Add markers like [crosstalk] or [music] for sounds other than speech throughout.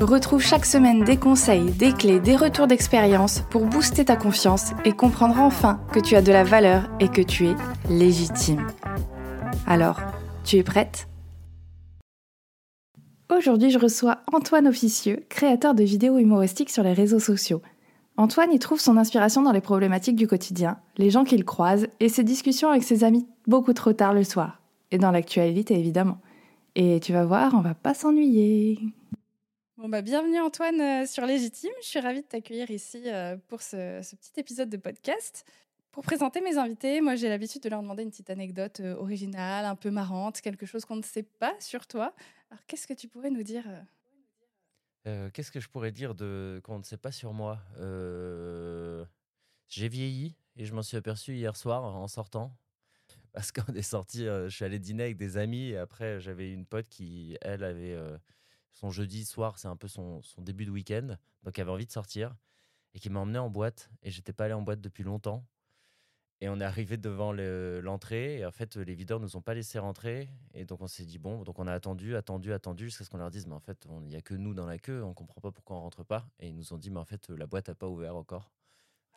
Retrouve chaque semaine des conseils, des clés, des retours d'expérience pour booster ta confiance et comprendre enfin que tu as de la valeur et que tu es légitime. Alors, tu es prête? Aujourd'hui, je reçois Antoine Officieux, créateur de vidéos humoristiques sur les réseaux sociaux. Antoine y trouve son inspiration dans les problématiques du quotidien, les gens qu'il croise et ses discussions avec ses amis beaucoup trop tard le soir. Et dans l'actualité, évidemment. Et tu vas voir, on va pas s'ennuyer. Bon bah bienvenue Antoine euh, sur Légitime. Je suis ravie de t'accueillir ici euh, pour ce, petit épisode de podcast. Pour présenter mes invités, moi j'ai l'habitude de leur demander une petite anecdote euh, originale, un peu marrante, quelque chose qu'on ne sait pas sur toi. Alors qu'est-ce que tu pourrais nous dire Qu'est-ce que je pourrais dire de qu'on ne sait pas sur moi? J'ai vieilli et je m'en suis aperçu hier soir en sortant. Parce [laughs] qu'on est sorti, je suis allé dîner avec des amis et après j'avais une pote qui, elle, avait son jeudi soir, c'est un peu son, début de week-end, donc elle avait envie de sortir et qui m'a emmené en boîte. Et j'étais pas allé en boîte depuis longtemps. Et on est arrivé devant l'entrée et en fait les videurs nous ont pas laissé rentrer et donc on s'est dit bon donc on a attendu attendu attendu jusqu'à ce qu'on leur dise mais en fait il n'y a que nous dans la queue on comprend pas pourquoi on rentre pas et ils nous ont dit mais en fait la boîte a pas ouvert encore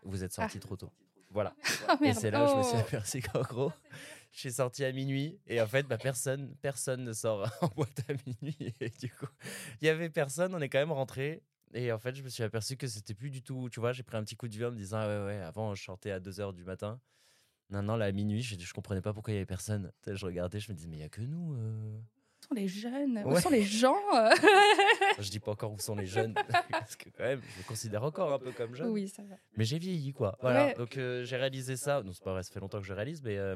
vous êtes sortis ah. trop tôt voilà oh, [laughs] et c'est là où je me suis oh. aperçu qu'en [laughs] gros je suis sorti à minuit et en fait, bah, personne, personne ne sort [laughs] en boîte à minuit. Et du coup, il y avait personne. On est quand même rentré. Et en fait, je me suis aperçu que c'était plus du tout. Tu vois, j'ai pris un petit coup de vieux en me disant, ah ouais, ouais, avant, je sortais à 2 h du matin. Maintenant, là, à minuit, je, je comprenais pas pourquoi il y avait personne. Je regardais, je me disais, mais il y a que nous. Euh. Où sont les jeunes Où sont les gens [laughs] [laughs] Je dis pas encore où sont les jeunes, [laughs] parce que quand même, je me considère encore un peu comme jeune. Oui, ça va. Mais j'ai vieilli, quoi. Voilà. Donc, euh, j'ai réalisé ça. Non, c'est pas vrai, ça fait longtemps que je réalise, mais euh,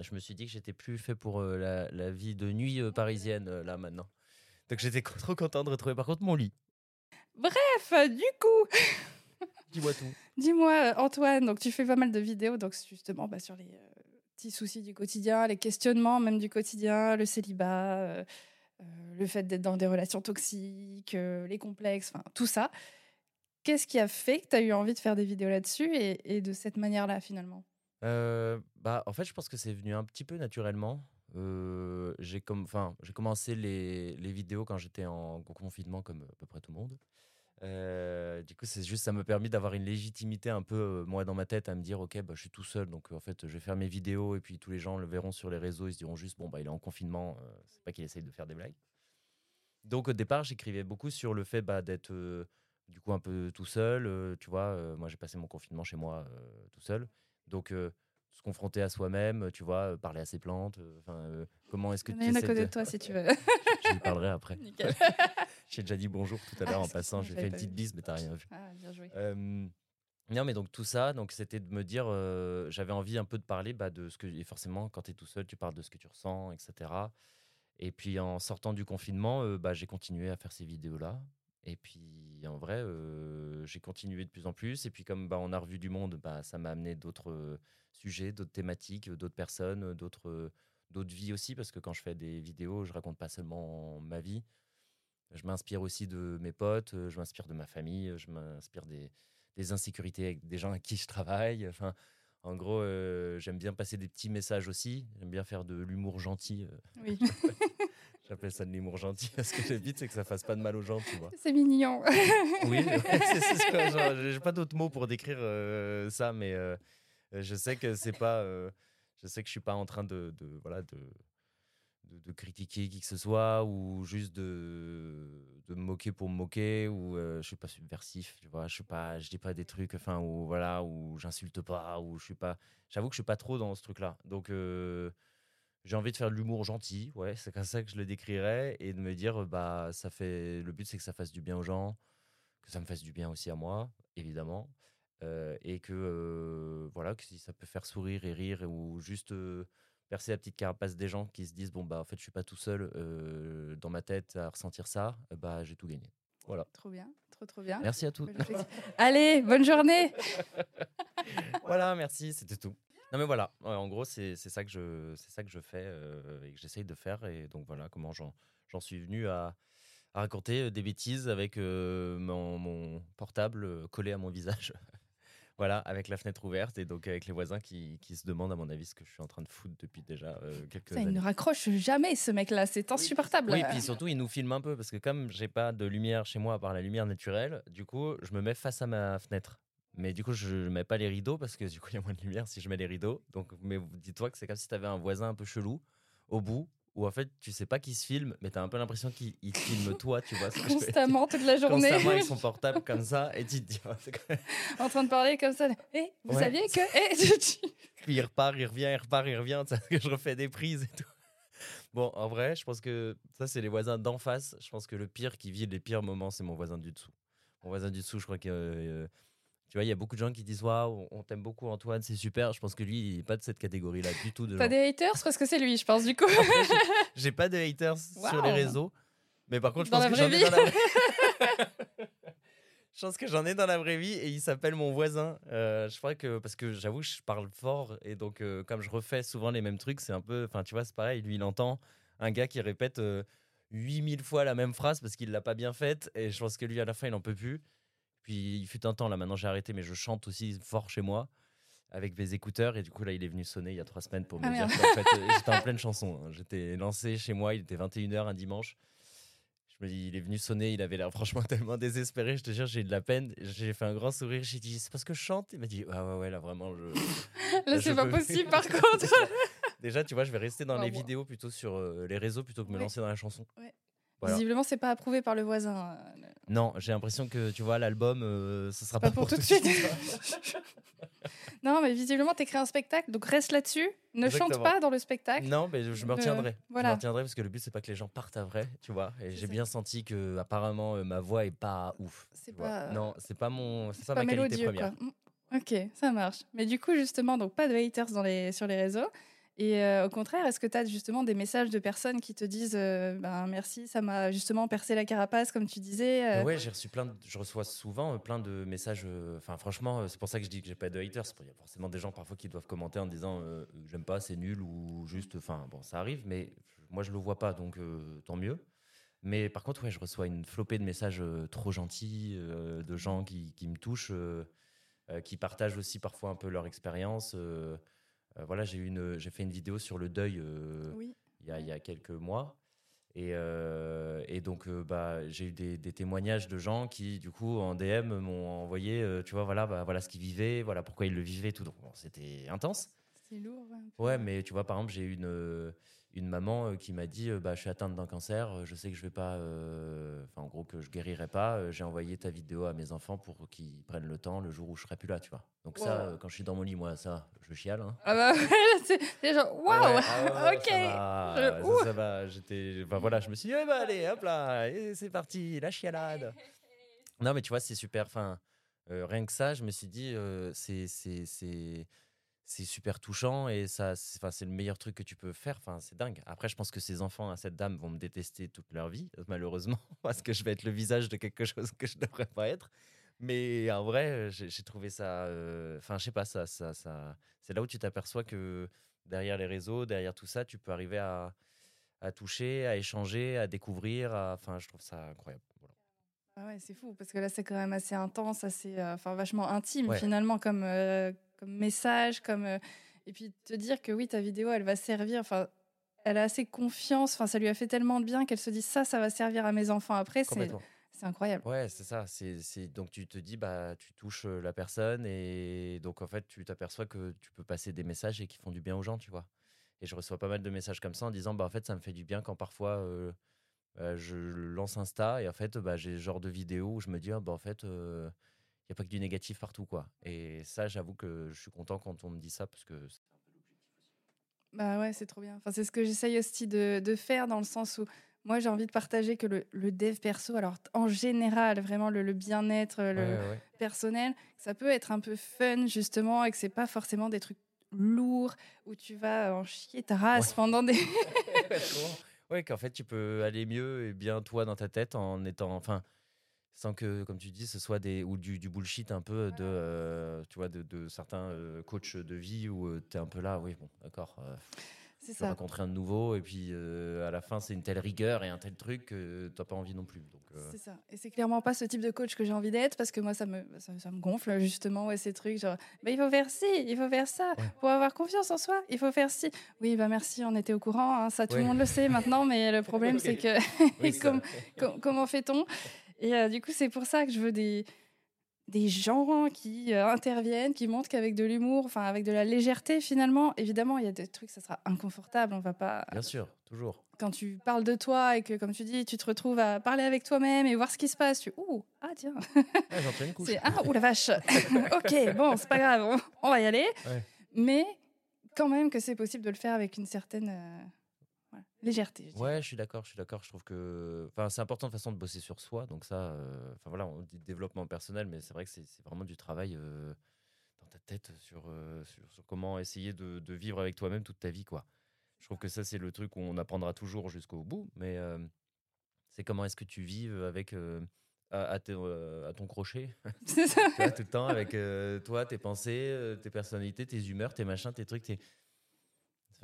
je me suis dit que j'étais plus fait pour euh, la, vie de nuit euh, parisienne euh, là maintenant. Donc j'étais trop content de retrouver par contre mon lit. Bref, du coup. Dis-moi tout. Dis-moi, Antoine, donc tu fais pas mal de vidéos donc justement bah, sur les petits soucis du quotidien, les questionnements même du quotidien, le célibat, le fait d'être dans des relations toxiques, les complexes, enfin tout ça. Qu'est-ce qui a fait que tu as eu envie de faire des vidéos là-dessus et de cette manière-là finalement? Euh, bah, en fait, je pense que c'est venu un petit peu naturellement. Euh, j'ai j'ai commencé les, les, vidéos quand j'étais en confinement, comme à peu près tout le monde. Euh, du coup, c'est juste, ça me permet d'avoir une légitimité un peu, moi, dans ma tête, à me dire, ok, bah, je suis tout seul, donc en fait, je vais faire mes vidéos et puis tous les gens le verront sur les réseaux, ils se diront juste, bon, bah, il est en confinement, c'est pas qu'il essaye de faire des blagues. Donc, au départ, j'écrivais beaucoup sur le fait bah, d'être du coup un peu tout seul. tu vois, moi, j'ai passé mon confinement chez moi tout seul. Donc, se confronter à soi-même, tu vois, parler à ses plantes. Enfin, comment est-ce que tu. Il y à côté de toi si tu [laughs] veux. je lui parlerai après. [laughs] J'ai déjà dit bonjour tout à l'heure en passant. J'ai fait une petite bise, mais t'as rien vu. Ah, bien joué. non, mais donc tout ça, donc c'était de me dire, j'avais envie un peu de parler bah, de ce que, et forcément, quand tu es tout seul, tu parles de ce que tu ressens, etc. Et puis en sortant du confinement, bah, j'ai continué à faire ces vidéos-là. Et puis en vrai, j'ai continué de plus en plus. Et puis comme bah, on a revu du monde, bah, ça m'a amené d'autres sujets, d'autres thématiques, d'autres personnes, d'autres d'autres vies aussi. Parce que quand je fais des vidéos, je raconte pas seulement ma vie. Je m'inspire aussi de mes potes, je m'inspire de ma famille, je m'inspire des, des, insécurités avec des gens avec qui je travaille. Enfin, en gros, j'aime bien passer des petits messages aussi. J'aime bien faire de l'humour gentil. Oui. [laughs] J'appelle ça de l'humour gentil. Ce que j'évite, c'est que ça fasse pas de mal aux gens, tu vois. C'est mignon. [laughs] oui, [laughs] c'est J'ai pas d'autres mots pour décrire euh, ça, mais euh, je sais que c'est pas. Euh, je sais que je suis pas en train de, de voilà de, de, critiquer qui que ce soit ou juste de, de me moquer pour me moquer ou je suis pas subversif, tu vois. Je suis pas, je dis pas des trucs, enfin ou voilà, ou j'insulte pas, ou je suis pas. J'avoue que je suis pas trop dans ce truc-là. Donc j'ai envie de faire de l'humour gentil, ouais, c'est comme ça que je le décrirais, et de me dire, bah, ça fait, le but c'est que ça fasse du bien aux gens, que ça me fasse du bien aussi à moi, évidemment, euh, et que, euh, voilà, que si ça peut faire sourire et rire, ou juste euh, percer la petite carapace des gens qui se disent, bon, bah, en fait, je suis pas tout seul dans ma tête à ressentir ça, bah, j'ai tout gagné. Voilà. Trop bien, trop trop bien. Merci à tous. Allez, bonne journée. [laughs] voilà, merci, c'était tout. Non mais voilà, en gros c'est ça que je c'est ça que je fais euh, et que j'essaye de faire et donc voilà comment j'en suis venu à, à, raconter euh, des bêtises avec euh, mon, mon, portable collé à mon visage. [laughs] voilà, avec la fenêtre ouverte et donc avec les voisins qui, qui, se demandent à mon avis ce que je suis en train de foutre depuis déjà quelques ça, années. Il ne raccroche jamais ce mec-là, c'est insupportable. Oui, puis surtout il nous filme un peu parce que comme j'ai pas de lumière chez moi à part la lumière naturelle, du coup je me mets face à ma fenêtre. Mais du coup, je ne mets pas les rideaux parce que du coup, il y a moins de lumière si je mets les rideaux. Donc, mais dis-toi que c'est comme si tu avais un voisin un peu chelou au bout où en fait, tu sais pas qui se filme, mais tu as un peu l'impression qu'il filme [laughs] toi, tu vois. Constamment, toute la journée. Constamment avec son [laughs] portable comme ça, et tu te dis. [laughs] en train de parler comme ça. Eh, vous saviez que. Eh, Puis il repart, il revient, il repart, il revient. Que je refais des prises et tout. Bon, en vrai, je pense que ça, c'est les voisins d'en face. Je pense que le pire qui vit les pires moments, c'est mon voisin du dessous. Mon voisin du dessous, je crois que. Euh, tu vois, il y a beaucoup de gens qui disent Waouh, on t'aime beaucoup, Antoine, c'est super. Je pense que lui, il n'est pas de cette catégorie-là du tout. De T'as des haters Parce que c'est lui, je pense, du coup. [laughs] j'ai pas de haters sur les réseaux. Mais par contre, je pense que j'en ai dans la vraie [laughs] Je pense que j'en ai dans la vraie vie et il s'appelle mon voisin. Euh, je crois que parce que j'avoue je parle fort et donc euh, comme je refais souvent les mêmes trucs, c'est un peu enfin tu vois, c'est pareil, lui il entend un gars qui répète 8000 euh, fois la même phrase parce qu'il l'a pas bien faite et je pense que lui à la fin il en peut plus. Puis il fut un temps, là maintenant j'ai arrêté, mais je chante aussi fort chez moi avec mes écouteurs. Et du coup, là, il est venu sonner il y a trois semaines pour me ah, dire qu'en fait, euh, j'étais en [laughs] pleine chanson. Hein. J'étais lancé chez moi, il était 21h un dimanche. Je me dis, il est venu sonner, il avait l'air franchement [laughs] tellement désespéré. Je te jure, j'ai eu de la peine. J'ai fait un grand sourire. J'ai dit, c'est parce que je chante? Il m'a dit, ah ouais, ouais, là vraiment, je. [laughs] là, c'est pas possible par contre. Déjà, tu vois, je vais rester dans les vidéos plutôt sur euh, les réseaux plutôt que me lancer dans la chanson. Ouais. Visiblement, c'est pas approuvé par le voisin. Non, j'ai l'impression que tu vois l'album, euh, ce sera pas, pour, tout de suite. [laughs] non, mais visiblement, tu créé un spectacle, donc reste là-dessus. Ne chante pas dans le spectacle. Non, mais je me retiendrai. Voilà. Je me retiendrai parce que le but c'est pas que les gens partent à vrai, tu vois. Et j'ai bien senti que apparemment euh, ma voix est pas ouf. C'est pas. Non, c'est pas mon, c'est pas, ma qualité première. Mm. Ok, ça marche. Mais du coup, justement, donc pas de haters dans les, sur les réseaux. Et euh, au contraire, est-ce que tu as justement des messages de personnes qui te disent euh, ben, merci, ça m'a justement percé la carapace, comme tu disais euh? Oui, j'ai reçu plein je reçois souvent plein de messages. Enfin, franchement, c'est pour ça que je dis que j'ai pas de haters. Il y a forcément des gens parfois qui doivent commenter en disant j'aime pas, c'est nul ou juste. Enfin, bon, ça arrive, mais moi je le vois pas, donc tant mieux. Mais par contre, ouais, je reçois une flopée de messages trop gentils, de gens qui, qui me touchent, qui partagent aussi parfois un peu leur expérience. Euh, voilà, j'ai une, j'ai fait une vidéo sur le deuil euh, il, y a, il, y a, quelques mois. Et, euh, et donc, bah, j'ai eu des, des, témoignages de gens qui, du coup, en DM, m'ont envoyé, tu vois, voilà, bah, voilà ce qu'ils vivaient, voilà pourquoi ils le vivaient, tout. Donc, c'était intense. C'est lourd. Ouais, mais tu vois, par exemple, j'ai eu une, une maman euh, qui m'a dit euh, bah, Je suis atteinte d'un cancer, euh, je sais que je vais pas. Enfin, en gros, que je guérirai pas. J'ai envoyé ta vidéo à mes enfants pour qu'ils prennent le temps le jour où je serai plus là, tu vois. Donc, ça, quand je suis dans mon lit, moi, ça, je chiale. Hein. Ah bah, [laughs] c'est genre Waouh Ok Ça va, j'étais. Enfin, voilà, je me suis dit eh bah, Allez, hop là, c'est parti, la chialade. [laughs] non, mais tu vois, c'est super. Enfin, rien que ça, je me suis dit c'est c'est super touchant et ça, c'est le meilleur truc que tu peux faire. Enfin, c'est dingue. Après, je pense que ces enfants à cette dame vont me détester toute leur vie, [laughs] malheureusement, [laughs] parce que je vais être le visage de quelque [laughs] chose que je ne devrais pas être. Mais en vrai, j'ai trouvé ça. Euh, enfin, je sais pas, ça, ça, ça c'est là où tu t'aperçois que derrière les réseaux, derrière tout ça, tu peux arriver à, à toucher, à échanger, à découvrir. Enfin, je trouve ça incroyable. Ah ouais, c'est fou parce que là, c'est quand même assez intense, assez, euh, enfin, vachement intime finalement comme, euh, comme message, comme euh, et puis te dire que oui, ta vidéo, elle va servir. Enfin, elle a assez confiance. Enfin, ça lui a fait tellement de bien qu'elle se dit ça, ça va servir à mes enfants après. C'est c'est incroyable. Ouais, c'est ça. C'est donc tu te dis bah tu touches euh, la personne et donc en fait tu t'aperçois que tu peux passer des messages et qui font du bien aux gens, tu vois. Et je reçois pas mal de messages comme ça en disant bah en fait ça me fait du bien quand parfois euh, je lance Insta et en fait bah j'ai ce genre de vidéo où je me dis ah, bah en fait il n'y a pas que du négatif partout. quoi. Et ça, j'avoue que je suis content quand on me dit ça parce que. Bah ouais, c'est trop bien. Enfin, c'est ce que j'essaye aussi de, de, faire dans le sens où moi, j'ai envie de partager que le, le, dev perso, alors en général, vraiment le, le bien-être, le personnel, ça peut être un peu fun justement et que c'est pas forcément des trucs lourds où tu vas en chier ta race pendant des. [laughs] ouais, qu'en fait, tu peux aller mieux et bien toi dans ta tête en étant. Enfin, sans que, comme tu dis, ce soit des ou du, du bullshit un peu de, euh, tu vois, de, de certains euh, coachs de vie où tu es un peu là, oui, bon, d'accord. euh, C'est ça. rencontrer un nouveau et puis euh, à la fin c'est une telle rigueur et un tel truc que t'as pas envie non plus. Donc, euh, C'est ça. Et c'est clairement pas ce type de coach que j'ai envie d'être parce que moi, ça me, ça, ça me gonfle justement, ouais, ces trucs genre, bah, il faut faire ci, il faut faire ça. Ouais. Pour avoir confiance en soi, il faut faire ci. Oui, bah merci, on était au courant, hein, ça tout le Ouais. monde le sait maintenant, mais le problème, c'est [laughs] que oui, [laughs] com- comment fait-on? Et euh, du coup, c'est pour ça que je veux des, des gens qui euh, interviennent, qui montrent qu'avec de l'humour, enfin avec de la légèreté finalement, évidemment, il y a des trucs, ça sera inconfortable, on va pas Bien sûr, toujours. quand tu parles de toi et que, comme tu dis, tu te retrouves à parler avec toi-même et voir ce qui se passe, tu ouh, ah tiens, [laughs] Ouais, J'en une couche. ah, ouh la vache. [laughs] ok, bon, c'est pas grave, on, on va y aller. Ouais. Mais quand même que c'est possible de le faire avec une certaine euh, légèreté. je. Ouais, je suis d'accord, je suis d'accord. Je trouve que, enfin, c'est important de façon de bosser sur soi. Donc ça, euh, enfin voilà, on dit développement personnel, mais c'est vrai que c'est vraiment du travail euh, dans ta tête sur, euh, sur, sur comment essayer de, de vivre avec toi-même toute ta vie, quoi. Je trouve que ça, c'est le truc où on apprendra toujours jusqu'au bout, mais c'est comment est-ce que tu vives avec à, ton crochet, [laughs] C'est ça. tout le temps avec euh, toi, tes pensées, tes personnalités, tes humeurs, tes machins, tes trucs, tes...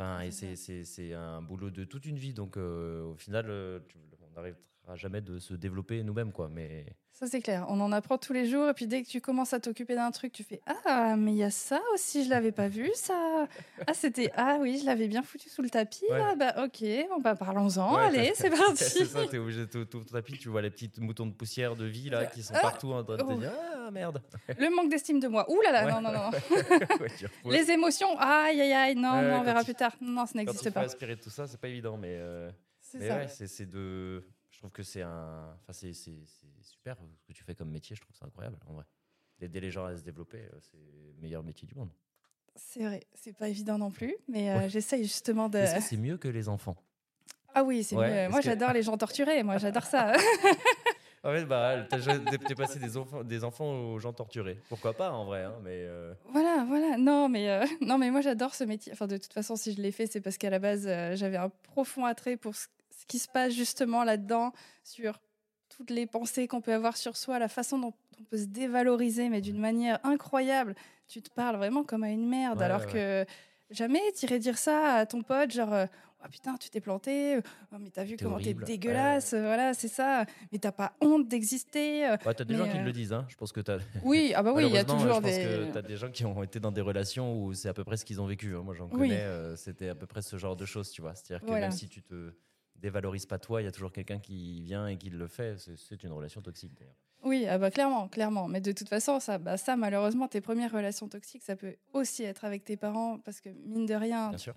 Enfin, et C'est un boulot de toute une vie. Donc, euh, au final, euh, on n'arrivera jamais de se développer nous-mêmes, quoi. Mais Ça, c'est clair. On en apprend tous les jours. Et puis, dès que tu commences à t'occuper d'un truc, tu fais Ah, mais il y a ça aussi, je l'avais pas vu, ça. Ah, c'était Ah oui, je l'avais bien foutu sous le tapis. Ouais. là. bah, ok, bon, bah, parlons-en. Ouais, Allez, c'est [laughs] parti. c'est ça, t'es obligé de tout tapis, tu vois les petits moutons de poussière de vie, là, qui sont partout en train de te oh. dire Ah, merde Le manque d'estime de moi. Ouh là là, Ouais. non, non, non. [laughs] Les émotions, aïe, aïe, aïe, non, non, on verra plus tard. Non, ça n'existe pas. aspirer de tout ça, c'est pas évident, mais, euh, C'est mais ça. ouais, c'est, c'est de. Je trouve que c'est un. Enfin, c'est, super ce que tu fais comme métier, je trouve ça incroyable, en vrai. D'aider les gens à se développer, euh, c'est le meilleur métier du monde. C'est vrai, c'est pas évident non plus, mais euh, Ouais. j'essaye justement de. Est-ce que c'est mieux que les enfants? Ah oui, c'est Ouais, Moi, que- j'adore les gens torturés. Moi, j'adore ça. [laughs] En fait, bah, t'es passé des enfants, des enfants aux gens torturés. Pourquoi pas, en vrai, hein, mais. euh, Voilà, voilà. Non, mais euh, non, mais moi j'adore ce métier. Enfin, de toute façon, si je l'ai fait, c'est parce qu'à la base, euh, j'avais un profond attrait pour ce qui se passe justement là-dedans, sur toutes les pensées qu'on peut avoir sur soi, la façon dont on peut se dévaloriser, mais d'une manière incroyable. Tu te parles vraiment comme à une merde, Ouais, alors ouais, que jamais t'irais dire ça à ton pote, genre. euh, Oh putain, tu t'es planté. Oh, mais t'as vu comment t'es dégueulasse. Voilà, c'est ça. Mais t'as pas honte d'exister. euh. Ouais, t'as des gens qui te euh, le disent, hein. Je pense que t'as. [laughs] Oui, ah bah oui, il y a toujours je pense des. que t'as des gens qui ont été dans des relations où c'est à peu près ce qu'ils ont vécu. hein. Moi, j'en Oui. connais. euh, C'était à peu près ce genre de choses, tu vois. C'est-à-dire que Voilà. même si tu te dévalorises pas toi, il y a toujours quelqu'un qui vient et qui le fait. C'est- une relation toxique, d'ailleurs. Oui, ah bah clairement, clairement. Mais de toute façon, ça, bah ça, malheureusement, tes premières relations toxiques, ça peut aussi être avec tes parents, parce que mine de rien, Bien sûr.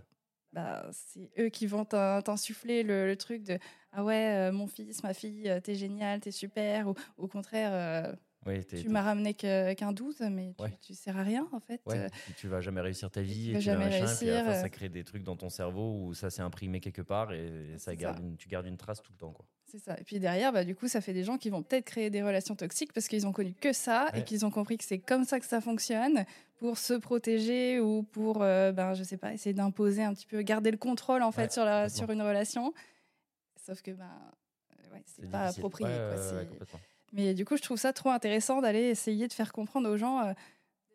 bah, c'est eux qui vont t'in- t'insuffler le, le truc de ah ouais, euh, mon fils, ma fille, euh, t'es génial, t'es super, ou au contraire, euh, Oui, tu m'as ramené qu'un 12, mais tu, Ouais. tu sers à rien en fait. Ouais, Euh, tu vas jamais réussir ta vie tu vas jamais machin, puis à la fin, réussir, ça euh. crée des trucs dans ton cerveau où ça s'est imprimé quelque part et, ça garde ça. Une, tu gardes une trace tout le temps. Quoi. C'est ça. Et puis derrière, bah, du coup, ça fait des gens qui vont peut-être créer des relations toxiques parce qu'ils ont connu que ça et qu'ils ont compris que c'est comme ça que ça fonctionne pour se protéger ou pour, euh, ben, je sais pas, essayer d'imposer un petit peu, garder le contrôle en fait sur, la, sur une relation. Sauf que ben, c'est pas difficile. approprié. Quoi. Mais du coup, je trouve ça trop intéressant d'aller essayer de faire comprendre aux gens, euh,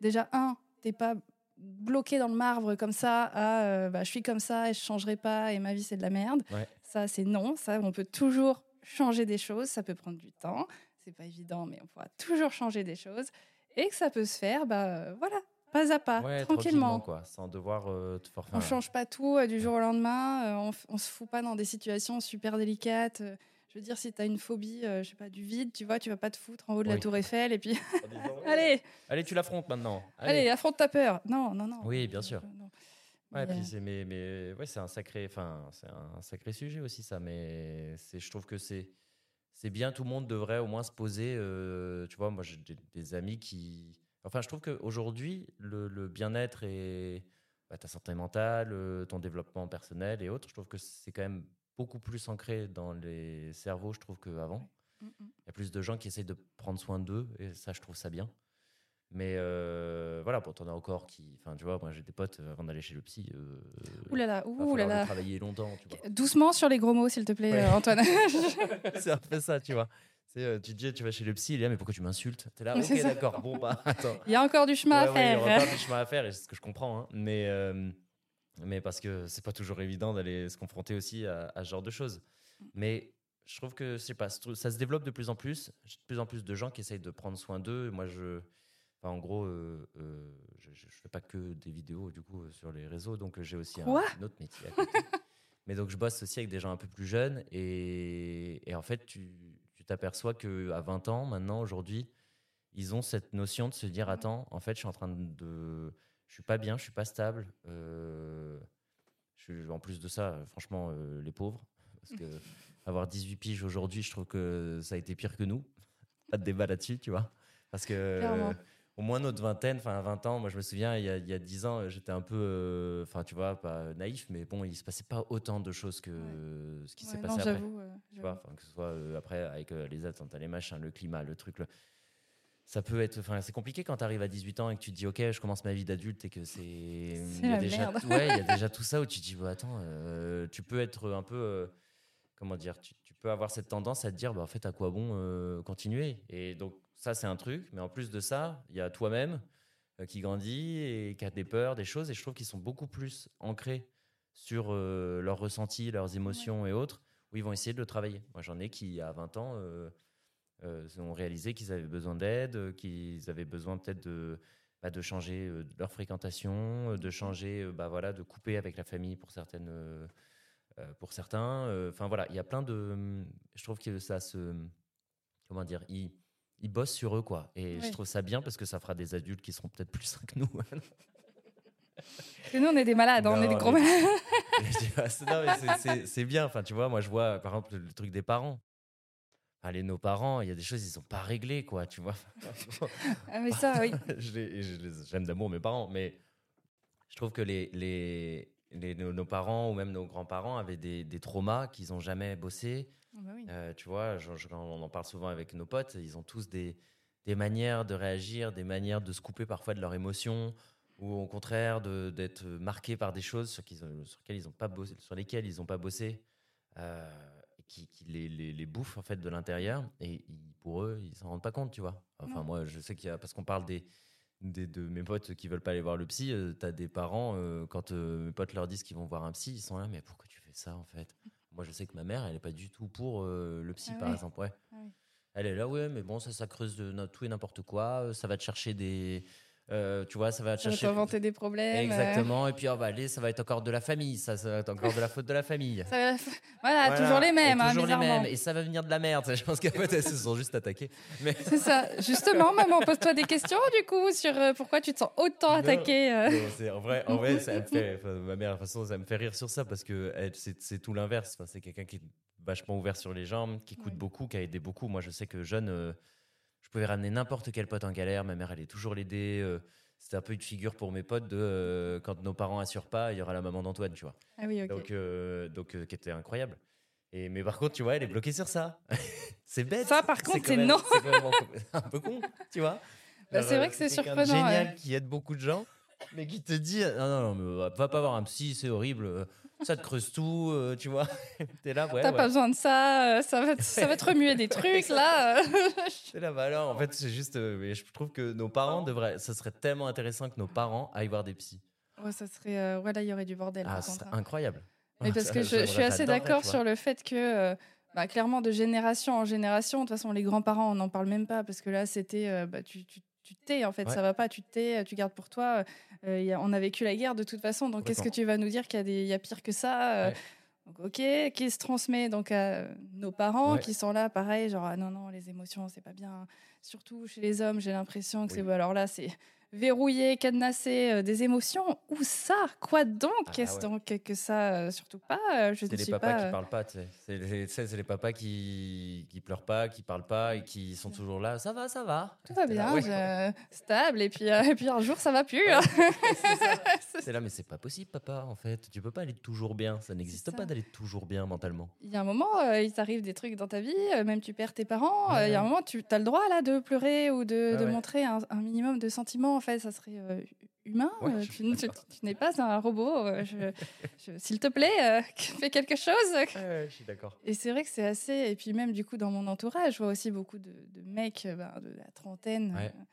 déjà, un, t'es pas bloqué dans le marbre comme ça, à euh, bah, je suis comme ça et je changerai pas et ma vie c'est de la merde. Ouais. Ça, c'est non. Ça, on peut toujours changer des choses. Ça peut prendre du temps. C'est pas évident, mais on pourra toujours changer des choses. Et que ça peut se faire, bah euh, voilà, pas à pas, Ouais, tranquillement. quoi, sans devoir euh, te forcer. On change pas tout euh, du jour au lendemain. euh, on, on se fout pas dans des situations super délicates. Euh, je veux dire, si tu as une phobie, euh, je sais pas, du vide, tu vois, tu vas pas te foutre en haut de la tour Eiffel et puis allez, [laughs] allez, allez, tu l'affrontes maintenant. allez, affronte ta peur. Non, non, non. Oui, bien sûr. Non. Ouais, Mais, puis euh, c'est mais, mais ouais, c'est un sacré enfin c'est un sacré sujet aussi ça mais c'est je trouve que c'est c'est bien tout le monde devrait au moins se poser euh, tu vois moi j'ai des, des amis qui enfin je trouve qu'aujourd'hui le, le bien-être et bah, ta santé mentale euh, ton développement personnel et autres je trouve que c'est quand même beaucoup plus ancré dans les cerveaux je trouve qu'avant mm, mm. il y a plus de gens qui essayent de prendre soin d'eux et ça je trouve ça bien mais euh, voilà bon t'en as encore qui enfin tu vois moi j'ai des potes euh, avant d'aller chez le psy euh, Ouh là là, va ouh falloir là le là. travailler longtemps tu vois Doucement sur les gros mots, s'il te plaît, Ouais. euh, Antoine. [laughs] [laughs] c'est un peu ça tu vois Tu, tu dis, tu vas chez le psy, il est là, mais pourquoi tu m'insultes? T'es là, ok, d'accord, bon, bah, attends. Il y a encore du chemin Ouais, à ouais, il y faire. aura encore du chemin à faire, et c'est ce que je comprends. hein. Mais, mais parce que c'est pas toujours évident d'aller se confronter aussi à, à ce genre de choses. Mais je trouve que je sais pas, ça se développe de plus en plus. J'ai de plus en plus de gens qui essayent de prendre soin d'eux. Moi, je. Enfin, en gros, euh, euh, je, je, fais pas que des vidéos du coup euh, sur les réseaux, donc j'ai aussi un, autre métier. à côté. [laughs] Mais donc je bosse aussi avec des gens un peu plus jeunes et, et en fait tu tu t'aperçois que à 20 ans maintenant aujourd'hui ils ont cette notion de se dire attends en fait je suis en train de je suis pas bien je suis pas stable euh, je en plus de ça franchement euh, les pauvres parce que [laughs] avoir 18 piges aujourd'hui je trouve que ça a été pire que nous pas de débat là-dessus tu vois parce que au moins notre vingtaine, enfin à 20 ans, moi je me souviens, il y a, il y a 10 ans, j'étais un peu, euh, enfin tu vois, pas naïf, mais bon, il se passait pas autant de choses que ce qui s'est Ouais, passé non, après. Tu vois, que ce soit euh, après avec les attentats, les machins, le climat, le truc. le- Ça peut être, enfin, c'est compliqué quand tu arrives à 18 ans et que tu te dis, ok, je commence ma vie d'adulte et que c'est, [laughs] il y a déjà, [laughs] ouais, il y a déjà tout ça où tu te dis, bah, attends, euh, tu peux être un peu, euh, comment dire, tu, tu peux avoir cette tendance à te dire, bah, en fait, à quoi bon euh, continuer? Et donc ça, c'est un truc, mais en plus de ça, il y a toi-même qui grandit et qui a des peurs, des choses, et je trouve qu'ils sont beaucoup plus ancrés sur leurs ressentis, leurs émotions et autres, où ils vont essayer de le travailler. Moi, j'en ai qui, à 20 ans, ont réalisé qu'ils avaient besoin d'aide, euh, qu'ils avaient besoin peut-être de, bah, de changer euh, leur fréquentation, euh, de changer, euh, bah, voilà, de couper avec la famille pour certaines, euh, euh, pour certains. Euh, Enfin voilà, il y a plein de, je trouve que ça se, comment dire, ils, ils bossent sur eux quoi, et je trouve ça bien parce que ça fera des adultes qui seront peut-être plus sains que nous. Que nous, on est des malades, hein, on est des gros malades. C'est bien. Enfin, tu vois, moi, je vois, par exemple, le truc des parents. Allez, nos parents, il y a des choses, ils sont pas réglées, quoi, tu vois. Ah, mais ça, oui. [laughs] J'aime d'amour mes parents, mais je trouve que les, les, les- nos, nos parents ou même nos grands-parents avaient des, des traumas qu'ils n'ont jamais bossé. Ah bah oui. Euh, tu vois, je- je- on en parle souvent avec nos potes, ils ont tous des, des manières de réagir, des manières de se couper parfois de leurs émotions, ou au contraire d'être marqués par des choses sur, ont- ils ont pas bossé, sur lesquelles ils n'ont pas bossé, euh, qui, qui les, les, les bouffent en fait de l'intérieur. Et ils- pour eux, ils s'en rendent pas compte, tu vois. Enfin, Non. moi, je sais qu'il y a, parce qu'on parle des, des- de mes potes qui veulent pas aller voir le psy, tu as des parents, euh, quand euh, mes potes leur disent qu'ils vont voir un psy, ils sont là, mais pourquoi tu fais ça en fait? [laughs] Moi, je sais que ma mère, elle est pas du tout pour euh, le psy, Ah par ouais. exemple. Ouais. Ah oui. Elle est là, ouais, mais bon, ça, ça creuse de tout et n'importe quoi. euh, Ça va te chercher des. Euh, tu vois, ça va te Ça va chercher. t'inventer des problèmes. euh, Exactement. Et puis, oh, bah, allez, ça va être encore de la famille. Ça, ça va être encore de la faute de la famille. ça Voilà, Voilà. toujours les Et mêmes, hein, toujours les mêmes. Et ça va venir de la merde. Je pense qu'en fait, elles se sont juste attaquées. Mais. C'est ça. Justement, maman, pose-toi des questions du coup sur euh, pourquoi tu te sens autant attaqué. euh. En vrai, en vrai ça me fait, ma mère, de toute façon, ça me fait rire sur ça parce que c'est, tout l'inverse. Enfin, c'est quelqu'un qui est vachement ouvert sur les jambes, qui Ouais. beaucoup, qui a aidé beaucoup. Moi, je sais que jeune, euh, je pouvais ramener n'importe quel pote en galère. Ma mère allait toujours l'aider. euh, c'était un peu une figure pour mes potes de euh, quand nos parents assurent pas, il y aura la maman d'Antoine, tu vois. Ah oui, ok. Donc, euh, donc qui était incroyable. Et, mais par contre, tu vois, elle est bloquée sur ça. [laughs] c'est bête. Ça, par contre, c'est non. C'est [laughs] un peu con, tu vois. Bah, c'est vrai que c'est surprenant, Génial ouais. qui aide beaucoup de gens, mais qui te dit non, non, non, mais va- va pas voir un psy, c'est horrible. Euh, Ça te creuse tout, euh, tu vois. [laughs] T'es là, ouais. T'as ouais. pas besoin de ça, euh, ça va, te- ça va te remuer des [laughs] trucs là. euh. [laughs] T'es là, bah alors, en fait, c'est juste. euh, mais je trouve que nos parents devraient. Ça serait tellement intéressant que nos parents aillent voir des psys. Ouais, ça serait, euh, ouais, là, il y aurait du bordel. Ah, serait hein. incroyable. Mais parce que je, je suis assez d'accord sur le fait que, euh, bah, clairement, de génération en génération, de toute façon, les grands-parents, on n'en parle même pas, parce que là, c'était, euh, bah, tu, tu, tu te tais, en fait, Ouais. ça va pas, tu te tais, tu gardes pour toi. Euh, y a- on a vécu la guerre de toute façon, donc qu'est-ce que tu vas nous dire qu'il y, y a pire que ça euh, Ouais. donc, Ok, qui se transmet donc à nos parents Ouais. qui sont là, pareil, genre ah non non les émotions c'est pas bien. Surtout chez les hommes, j'ai l'impression que Oui. c'est bah, alors là c'est verrouillé, cadenassé euh, des émotions. Où ça? Quoi donc? Ah, Qu'est-ce ouais. donc que ça euh, Surtout pas. euh, je C'est les papas pas. qui parlent pas, tu sais. C'est les, les papas qui, qui pleurent pas, qui parlent pas et qui sont toujours là. Ça va, ça va. Tout va bien, ouais. je- stable, et puis, et puis un jour ça va plus. hein. [laughs] C'est [laughs] là, mais c'est pas possible, papa, en fait. Tu peux pas aller toujours bien. Ça n'existe pas d'aller toujours bien mentalement. Il y a un moment, il t'arrive des trucs dans ta vie, euh, même tu perds tes parents. euh, Il y a un moment, tu as le droit là de pleurer ou de, montrer un, un minimum de sentiments. En fait, ça serait euh, humain. Ouais, euh, tu, n'es pas un robot. euh, S'il te plaît, euh, [laughs] fais quelque chose. Je suis d'accord. Et c'est vrai que c'est assez. Et puis même du coup dans mon entourage, je vois aussi beaucoup de, de mecs euh, ben, de la trentaine. Ouais. euh,